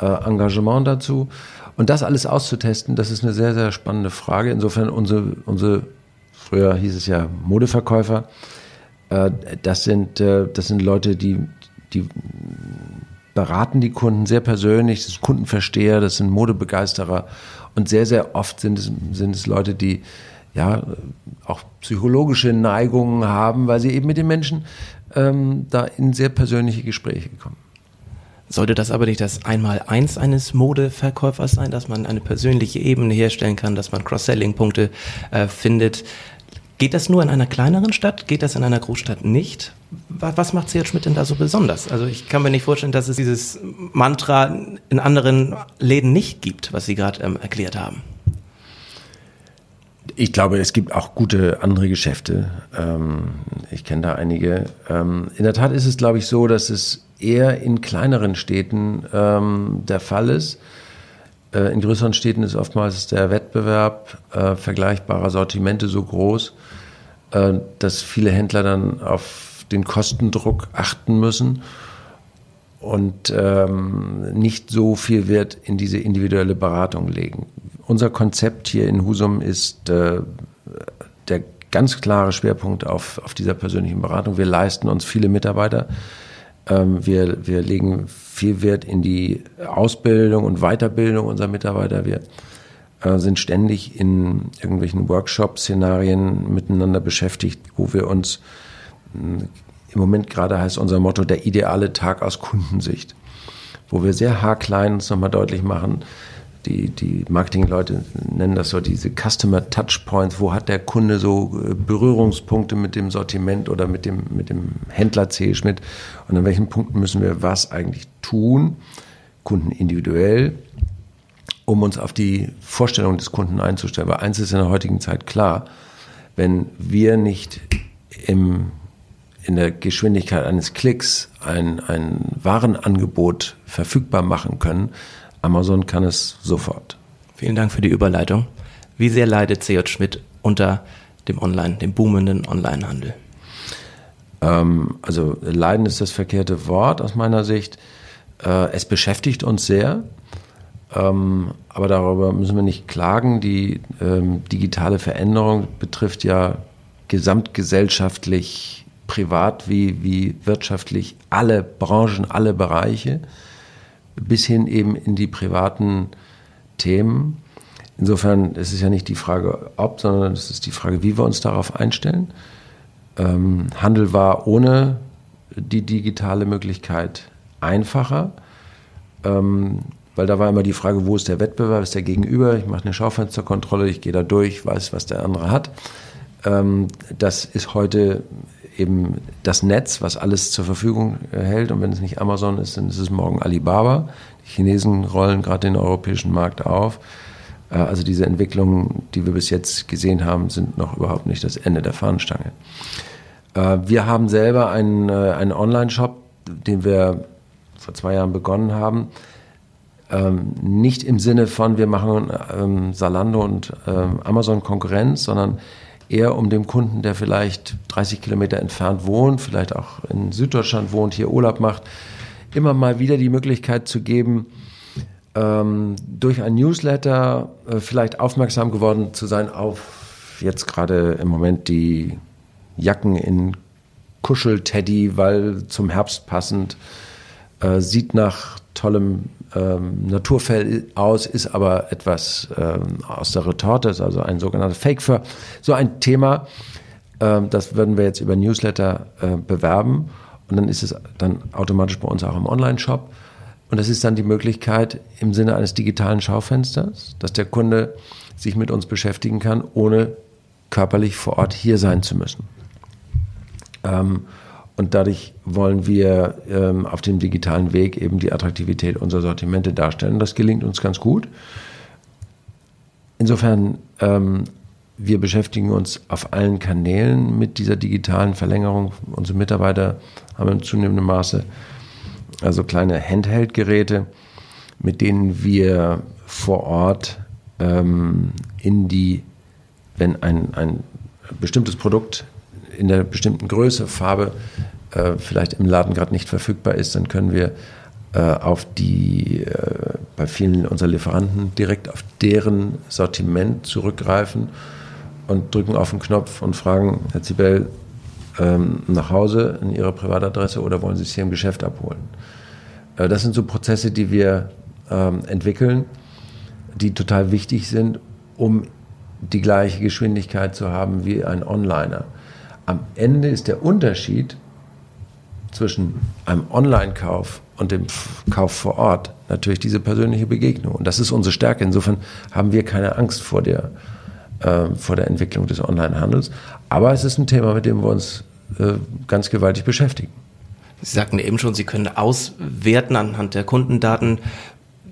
äh, Engagement dazu. Und das alles auszutesten, das ist eine sehr, sehr spannende Frage. Insofern unsere, unsere früher hieß es ja Modeverkäufer, äh, das, sind, äh, das sind Leute, die, die beraten die Kunden sehr persönlich, das sind Kundenversteher, das sind Modebegeisterer und sehr, sehr oft sind es, sind es Leute, die ja auch psychologische Neigungen haben, weil sie eben mit den Menschen ähm, da in sehr persönliche Gespräche kommen. Sollte das aber nicht das Einmal-Eins eines Modeverkäufers sein, dass man eine persönliche Ebene herstellen kann, dass man Cross-Selling-Punkte äh, findet? Geht das nur in einer kleineren Stadt? Geht das in einer Großstadt nicht? Was macht Seat Schmidt denn da so besonders? Also ich kann mir nicht vorstellen, dass es dieses Mantra in anderen Läden nicht gibt, was Sie gerade ähm, erklärt haben. Ich glaube, es gibt auch gute andere Geschäfte. Ähm, ich kenne da einige. Ähm, in der Tat ist es, glaube ich, so, dass es eher in kleineren Städten ähm, der Fall ist. Äh, in größeren Städten ist oftmals der Wettbewerb äh, vergleichbarer Sortimente so groß, dass viele Händler dann auf den Kostendruck achten müssen und ähm, nicht so viel Wert in diese individuelle Beratung legen. Unser Konzept hier in Husum ist äh, der ganz klare Schwerpunkt auf, auf dieser persönlichen Beratung. Wir leisten uns viele Mitarbeiter. Ähm, wir, wir legen viel Wert in die Ausbildung und Weiterbildung unserer Mitarbeiter. Wir äh, sind ständig in irgendwelchen Workshop-Szenarien miteinander beschäftigt, wo wir uns hm, im Moment gerade heißt unser Motto der ideale Tag aus Kundensicht, wo wir sehr haarklein uns nochmal deutlich machen, die, die Marketingleute nennen das so diese Customer Touchpoints. Wo hat der Kunde so äh, Berührungspunkte mit dem Sortiment oder mit dem, mit dem Händler C-Schmidt? Und an welchen Punkten müssen wir was eigentlich tun, Kunden individuell, um uns auf die Vorstellung des Kunden einzustellen? Weil eins ist in der heutigen Zeit klar, wenn wir nicht im, in der Geschwindigkeit eines Klicks ein, ein Warenangebot verfügbar machen können, Amazon kann es sofort. Vielen Dank für die Überleitung. Wie sehr leidet CJ Schmidt unter dem Online, dem boomenden Onlinehandel? Ähm, also leiden ist das verkehrte Wort aus meiner Sicht. Äh, es beschäftigt uns sehr, ähm, aber darüber müssen wir nicht klagen. Die ähm, digitale Veränderung betrifft ja gesamtgesellschaftlich, privat wie, wie wirtschaftlich alle Branchen, alle Bereiche bis hin eben in die privaten Themen. Insofern ist es ja nicht die Frage ob, sondern es ist die Frage, wie wir uns darauf einstellen. Ähm, Handel war ohne die digitale Möglichkeit einfacher, ähm, weil da war immer die Frage, wo ist der Wettbewerb, ist der Gegenüber, ich mache eine Schaufensterkontrolle, ich gehe da durch, weiß, was der andere hat. Ähm, das ist heute eben das Netz, was alles zur Verfügung hält. Und wenn es nicht Amazon ist, dann ist es morgen Alibaba. Die Chinesen rollen gerade den europäischen Markt auf. Äh, also diese Entwicklungen, die wir bis jetzt gesehen haben, sind noch überhaupt nicht das Ende der Fahnenstange. Äh, wir haben selber einen, äh, einen Online-Shop, den wir vor zwei Jahren begonnen haben. Ähm, nicht im Sinne von, wir machen ähm, Salando und ähm, Amazon Konkurrenz, sondern eher um dem Kunden, der vielleicht 30 Kilometer entfernt wohnt, vielleicht auch in Süddeutschland wohnt, hier Urlaub macht, immer mal wieder die Möglichkeit zu geben, ähm, durch ein Newsletter äh, vielleicht aufmerksam geworden zu sein auf jetzt gerade im Moment die Jacken in Kuschelteddy, weil zum Herbst passend, äh, sieht nach tollem ähm, Naturfell aus, ist aber etwas ähm, aus der Retorte, ist also ein sogenannter Fake Fur. So ein Thema, ähm, das würden wir jetzt über Newsletter äh, bewerben und dann ist es dann automatisch bei uns auch im Online-Shop. Und das ist dann die Möglichkeit im Sinne eines digitalen Schaufensters, dass der Kunde sich mit uns beschäftigen kann, ohne körperlich vor Ort hier sein zu müssen. Ähm, und dadurch wollen wir ähm, auf dem digitalen Weg eben die Attraktivität unserer Sortimente darstellen. Das gelingt uns ganz gut. Insofern, ähm, wir beschäftigen uns auf allen Kanälen mit dieser digitalen Verlängerung. Unsere Mitarbeiter haben in zunehmendem Maße also kleine Handheld-Geräte, mit denen wir vor Ort ähm, in die, wenn ein, ein bestimmtes Produkt in der bestimmten Größe, Farbe äh, vielleicht im Laden gerade nicht verfügbar ist, dann können wir äh, auf die, äh, bei vielen unserer Lieferanten direkt auf deren Sortiment zurückgreifen und drücken auf den Knopf und fragen, Herr Zibel, ähm, nach Hause in Ihrer Privatadresse oder wollen Sie es hier im Geschäft abholen? Äh, das sind so Prozesse, die wir ähm, entwickeln, die total wichtig sind, um die gleiche Geschwindigkeit zu haben wie ein Onliner. Am Ende ist der Unterschied zwischen einem Online-Kauf und dem Kauf vor Ort natürlich diese persönliche Begegnung. Und das ist unsere Stärke. Insofern haben wir keine Angst vor der, äh, vor der Entwicklung des Online-Handels. Aber es ist ein Thema, mit dem wir uns äh, ganz gewaltig beschäftigen. Sie sagten eben schon, Sie können auswerten anhand der Kundendaten,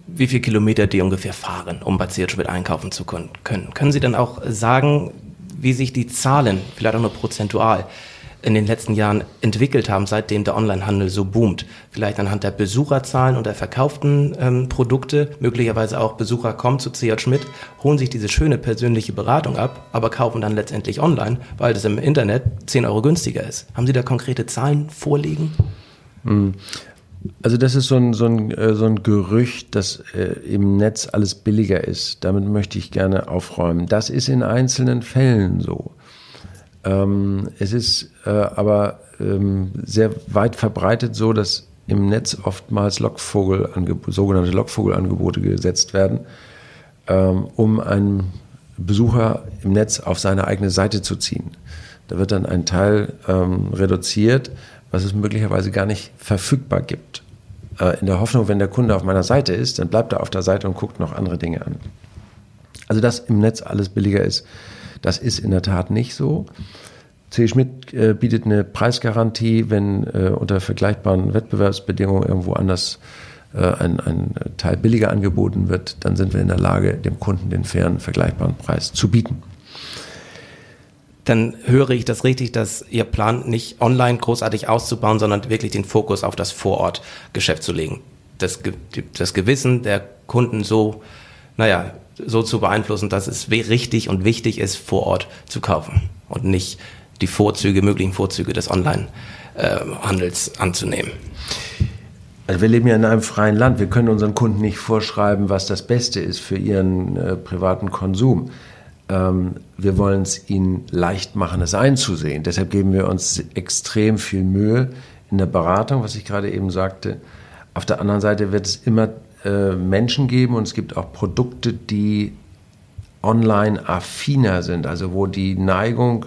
wie viele Kilometer die ungefähr fahren, um bei Zierschmidt einkaufen zu können. Können Sie dann auch sagen, wie sich die Zahlen, vielleicht auch nur prozentual, in den letzten Jahren entwickelt haben, seitdem der Onlinehandel so boomt. Vielleicht anhand der Besucherzahlen und der verkauften ähm, Produkte, möglicherweise auch Besucher kommen zu CJ Schmidt, holen sich diese schöne persönliche Beratung ab, aber kaufen dann letztendlich online, weil das im Internet 10 Euro günstiger ist. Haben Sie da konkrete Zahlen vorliegen? Hm. Also das ist so ein, so ein, äh, so ein Gerücht, dass äh, im Netz alles billiger ist. Damit möchte ich gerne aufräumen. Das ist in einzelnen Fällen so. Ähm, es ist äh, aber ähm, sehr weit verbreitet so, dass im Netz oftmals Lockvogel, sogenannte Lockvogelangebote gesetzt werden, ähm, um einen Besucher im Netz auf seine eigene Seite zu ziehen. Da wird dann ein Teil ähm, reduziert, was es möglicherweise gar nicht verfügbar gibt. Äh, in der Hoffnung, wenn der Kunde auf meiner Seite ist, dann bleibt er auf der Seite und guckt noch andere Dinge an. Also, dass im Netz alles billiger ist, das ist in der Tat nicht so. C. Schmidt äh, bietet eine Preisgarantie, wenn äh, unter vergleichbaren Wettbewerbsbedingungen irgendwo anders äh, ein, ein Teil billiger angeboten wird, dann sind wir in der Lage, dem Kunden den fairen, vergleichbaren Preis zu bieten dann höre ich das richtig, dass Ihr Plan nicht online großartig auszubauen, sondern wirklich den Fokus auf das Vorortgeschäft zu legen. Das, das Gewissen der Kunden so, naja, so zu beeinflussen, dass es richtig und wichtig ist, vor Ort zu kaufen und nicht die Vorzüge, möglichen Vorzüge des Online-Handels anzunehmen. Also wir leben ja in einem freien Land. Wir können unseren Kunden nicht vorschreiben, was das Beste ist für ihren äh, privaten Konsum wir wollen es ihnen leicht machen, es einzusehen. Deshalb geben wir uns extrem viel Mühe in der Beratung, was ich gerade eben sagte. Auf der anderen Seite wird es immer äh, Menschen geben und es gibt auch Produkte, die online affiner sind, also wo die Neigung,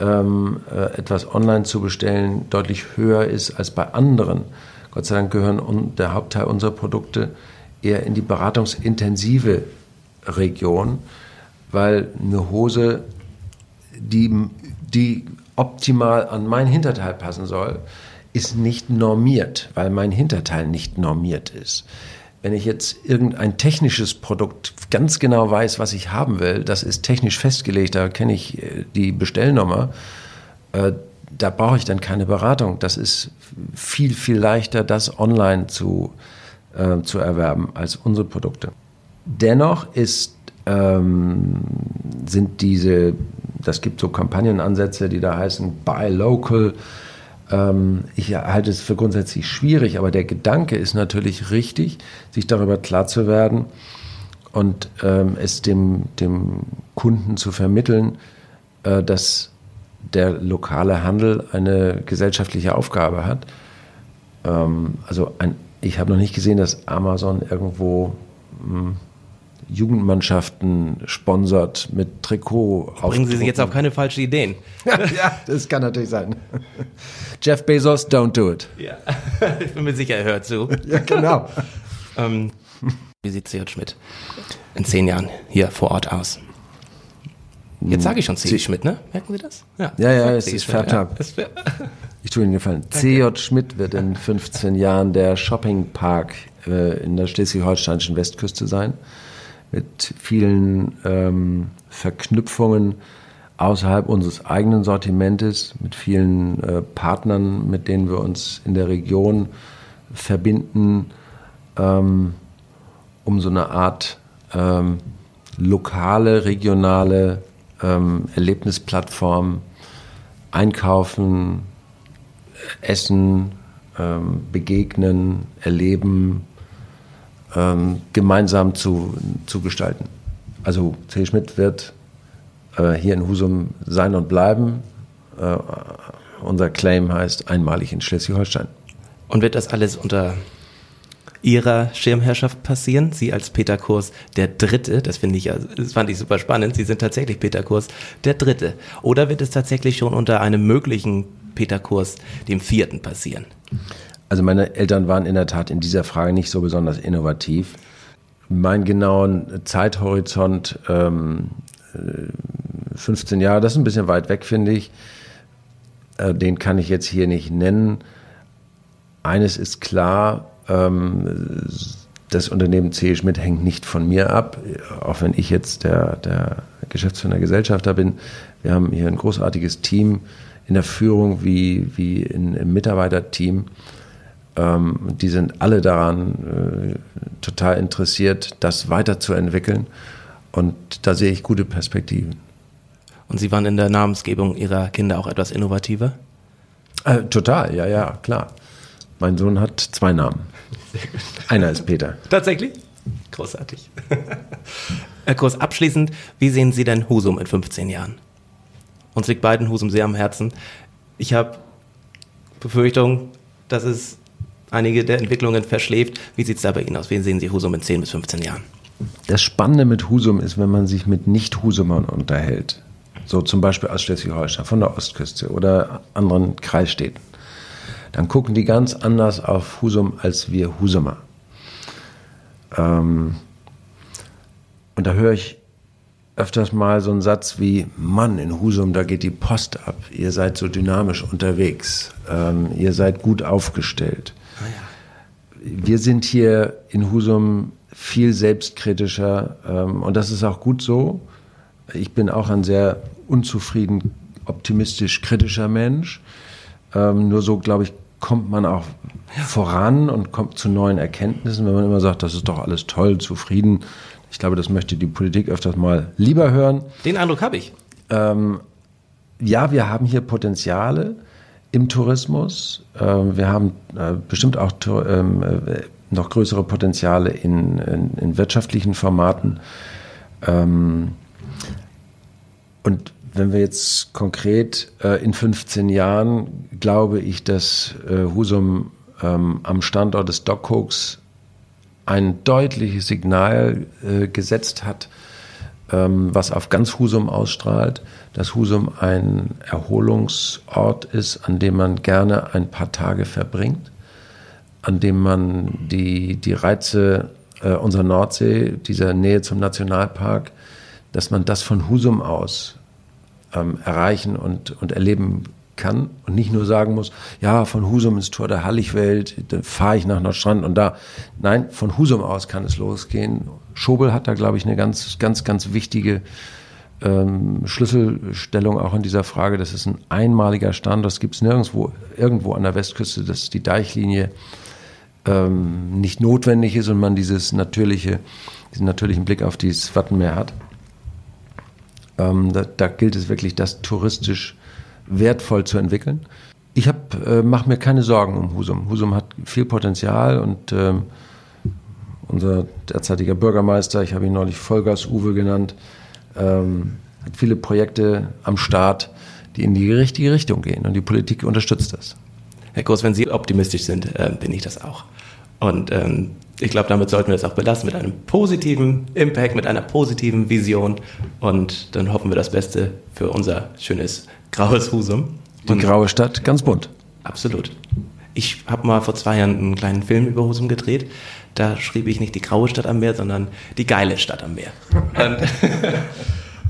ähm, äh, etwas online zu bestellen, deutlich höher ist als bei anderen. Gott sei Dank gehören der Hauptteil unserer Produkte eher in die beratungsintensive Region weil eine Hose, die, die optimal an mein Hinterteil passen soll, ist nicht normiert, weil mein Hinterteil nicht normiert ist. Wenn ich jetzt irgendein technisches Produkt ganz genau weiß, was ich haben will, das ist technisch festgelegt, da kenne ich äh, die Bestellnummer, äh, da brauche ich dann keine Beratung. Das ist viel, viel leichter, das online zu, äh, zu erwerben als unsere Produkte. Dennoch ist ähm, sind diese, das gibt so Kampagnenansätze, die da heißen Buy Local. Ähm, ich halte es für grundsätzlich schwierig, aber der Gedanke ist natürlich richtig, sich darüber klar zu werden und ähm, es dem, dem Kunden zu vermitteln, äh, dass der lokale Handel eine gesellschaftliche Aufgabe hat. Ähm, also ein, ich habe noch nicht gesehen, dass Amazon irgendwo mh, hm, Jugendmannschaften sponsert mit Trikot. Bringen Sie sich jetzt auf keine falschen Ideen. ja, das kann natürlich sein. Jeff Bezos, don't do it. Ja, ich bin mir sicher, er hört zu. Ja, genau. ähm, wie sieht C.J. Schmidt in zehn Jahren hier vor Ort aus? Jetzt sage ich schon C. Schmidt, ne? Merken Sie das? Ja, ja, ja es ist Fairtag. Ja, ich tue Ihnen gefallen. C.J. Schmidt wird in 15 Jahren der Shoppingpark äh, in der schleswig-holsteinischen Westküste sein mit vielen ähm, Verknüpfungen außerhalb unseres eigenen Sortimentes, mit vielen äh, Partnern, mit denen wir uns in der Region verbinden, ähm, um so eine Art ähm, lokale, regionale ähm, Erlebnisplattform, einkaufen, essen, ähm, begegnen, erleben, ähm, gemeinsam zu, zu gestalten. Also C. Schmidt wird äh, hier in Husum sein und bleiben. Äh, unser Claim heißt einmalig in Schleswig-Holstein. Und wird das alles unter Ihrer Schirmherrschaft passieren? Sie als Peter Kurs der Dritte, das finde ich das fand ich super spannend. Sie sind tatsächlich Peter Kurs der Dritte. Oder wird es tatsächlich schon unter einem möglichen Peter Kurs dem Vierten passieren? Also meine Eltern waren in der Tat in dieser Frage nicht so besonders innovativ. Mein genauen Zeithorizont, ähm, 15 Jahre, das ist ein bisschen weit weg, finde ich. Äh, den kann ich jetzt hier nicht nennen. Eines ist klar, ähm, das Unternehmen C. Schmidt hängt nicht von mir ab, auch wenn ich jetzt der, der Geschäftsführer Gesellschafter bin. Wir haben hier ein großartiges Team in der Führung wie, wie in, im Mitarbeiterteam. Ähm, die sind alle daran äh, total interessiert, das weiterzuentwickeln. Und da sehe ich gute Perspektiven. Und Sie waren in der Namensgebung Ihrer Kinder auch etwas innovativer? Äh, total, ja, ja, klar. Mein Sohn hat zwei Namen. Einer ist Peter. Tatsächlich? Großartig. Herr Kurs, abschließend, wie sehen Sie denn Husum in 15 Jahren? Uns liegt beiden Husum sehr am Herzen. Ich habe Befürchtung, dass es einige der Entwicklungen verschläft. Wie sieht es da bei Ihnen aus? Wie sehen Sie Husum in 10 bis 15 Jahren? Das Spannende mit Husum ist, wenn man sich mit Nicht-Husumern unterhält, so zum Beispiel aus Schleswig-Holstein, von der Ostküste oder anderen Kreisstädten, dann gucken die ganz anders auf Husum als wir Husumer. Ähm, und da höre ich öfters mal so einen Satz wie, Mann, in Husum, da geht die Post ab. Ihr seid so dynamisch unterwegs. Ähm, ihr seid gut aufgestellt. Wir sind hier in Husum viel selbstkritischer ähm, und das ist auch gut so. Ich bin auch ein sehr unzufrieden, optimistisch kritischer Mensch. Ähm, nur so, glaube ich, kommt man auch ja. voran und kommt zu neuen Erkenntnissen, wenn man immer sagt, das ist doch alles toll, zufrieden. Ich glaube, das möchte die Politik öfters mal lieber hören. Den Eindruck habe ich. Ähm, ja, wir haben hier Potenziale im Tourismus. Ähm, wir haben äh, bestimmt auch ähm, äh, noch größere Potenziale in, in, in wirtschaftlichen Formaten. Ähm, und wenn wir jetzt konkret äh, in 15 Jahren, glaube ich, dass Husum am Standort des Dockhooks ein deutliches Signal gesetzt hat, was auf ganz Husum ausstrahlt, dass Husum ein Erholungsort ist, an dem man gerne ein paar Tage verbringt, an dem man die, die Reize äh, unserer Nordsee, dieser Nähe zum Nationalpark, dass man das von Husum aus ähm, erreichen und, und erleben kann und nicht nur sagen muss, ja, von Husum ins Tor der Halligwelt, dann fahre ich nach Nordstrand und da. Nein, von Husum aus kann es losgehen. Schobel hat da, glaube ich, eine ganz, ganz, ganz wichtige ähm, Schlüsselstellung auch in dieser Frage. Das ist ein einmaliger Standort. Das gibt es nirgendwo, irgendwo an der Westküste, dass die Deichlinie ähm, nicht notwendig ist und man dieses natürliche, diesen natürlichen Blick auf dieses Wattenmeer hat. Ähm, da, da, gilt es wirklich, das touristisch wertvoll zu entwickeln. Ich äh, mache mir keine Sorgen um Husum. Husum hat viel Potenzial und ähm, unser derzeitiger Bürgermeister, ich habe ihn neulich Vollgas Uwe genannt, ähm, hat viele Projekte am Start, die in die richtige Richtung gehen und die Politik unterstützt das. Herr Groß, wenn Sie optimistisch sind, äh, bin ich das auch. Und ähm, ich glaube, damit sollten wir es auch belassen, mit einem positiven Impact, mit einer positiven Vision. Und dann hoffen wir das Beste für unser schönes graues Husum. Die Und graue Stadt, ganz bunt. Absolut. Ich habe mal vor zwei Jahren einen kleinen Film über Husum gedreht. Da schrieb ich nicht die graue Stadt am Meer, sondern die geile Stadt am Meer. Und,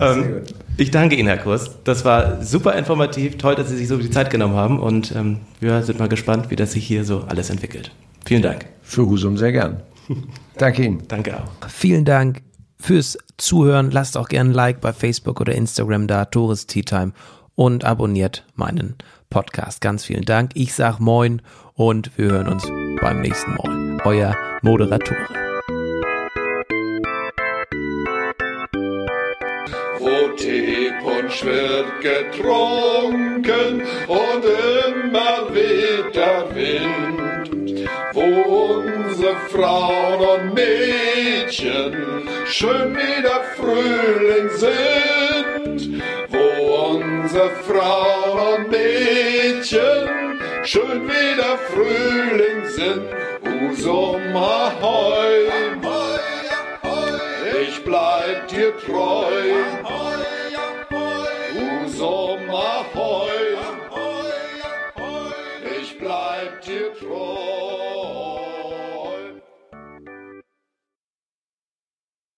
ähm, ich danke Ihnen, Herr Kurs. Das war super informativ. Toll, dass Sie sich so die Zeit genommen haben. Und ähm, wir sind mal gespannt, wie das sich hier so alles entwickelt. Vielen Dank. Für Husum sehr gern. Danke Ihnen. Danke auch. Vielen Dank fürs Zuhören. Lasst auch gerne ein Like bei Facebook oder Instagram da, Tourist Tea Time und abonniert meinen Podcast. Ganz vielen Dank. Ich sag Moin und wir hören uns beim nächsten Mal. Euer Moderatore. Teepunsch wird getrunken und immer weht der Wind, wo unsere Frauen und Mädchen schön wie der Frühling sind, wo unsere Frauen und Mädchen schön wie der Frühling sind, Husum ahoi, ich bleib dir treu. Husum ahoi,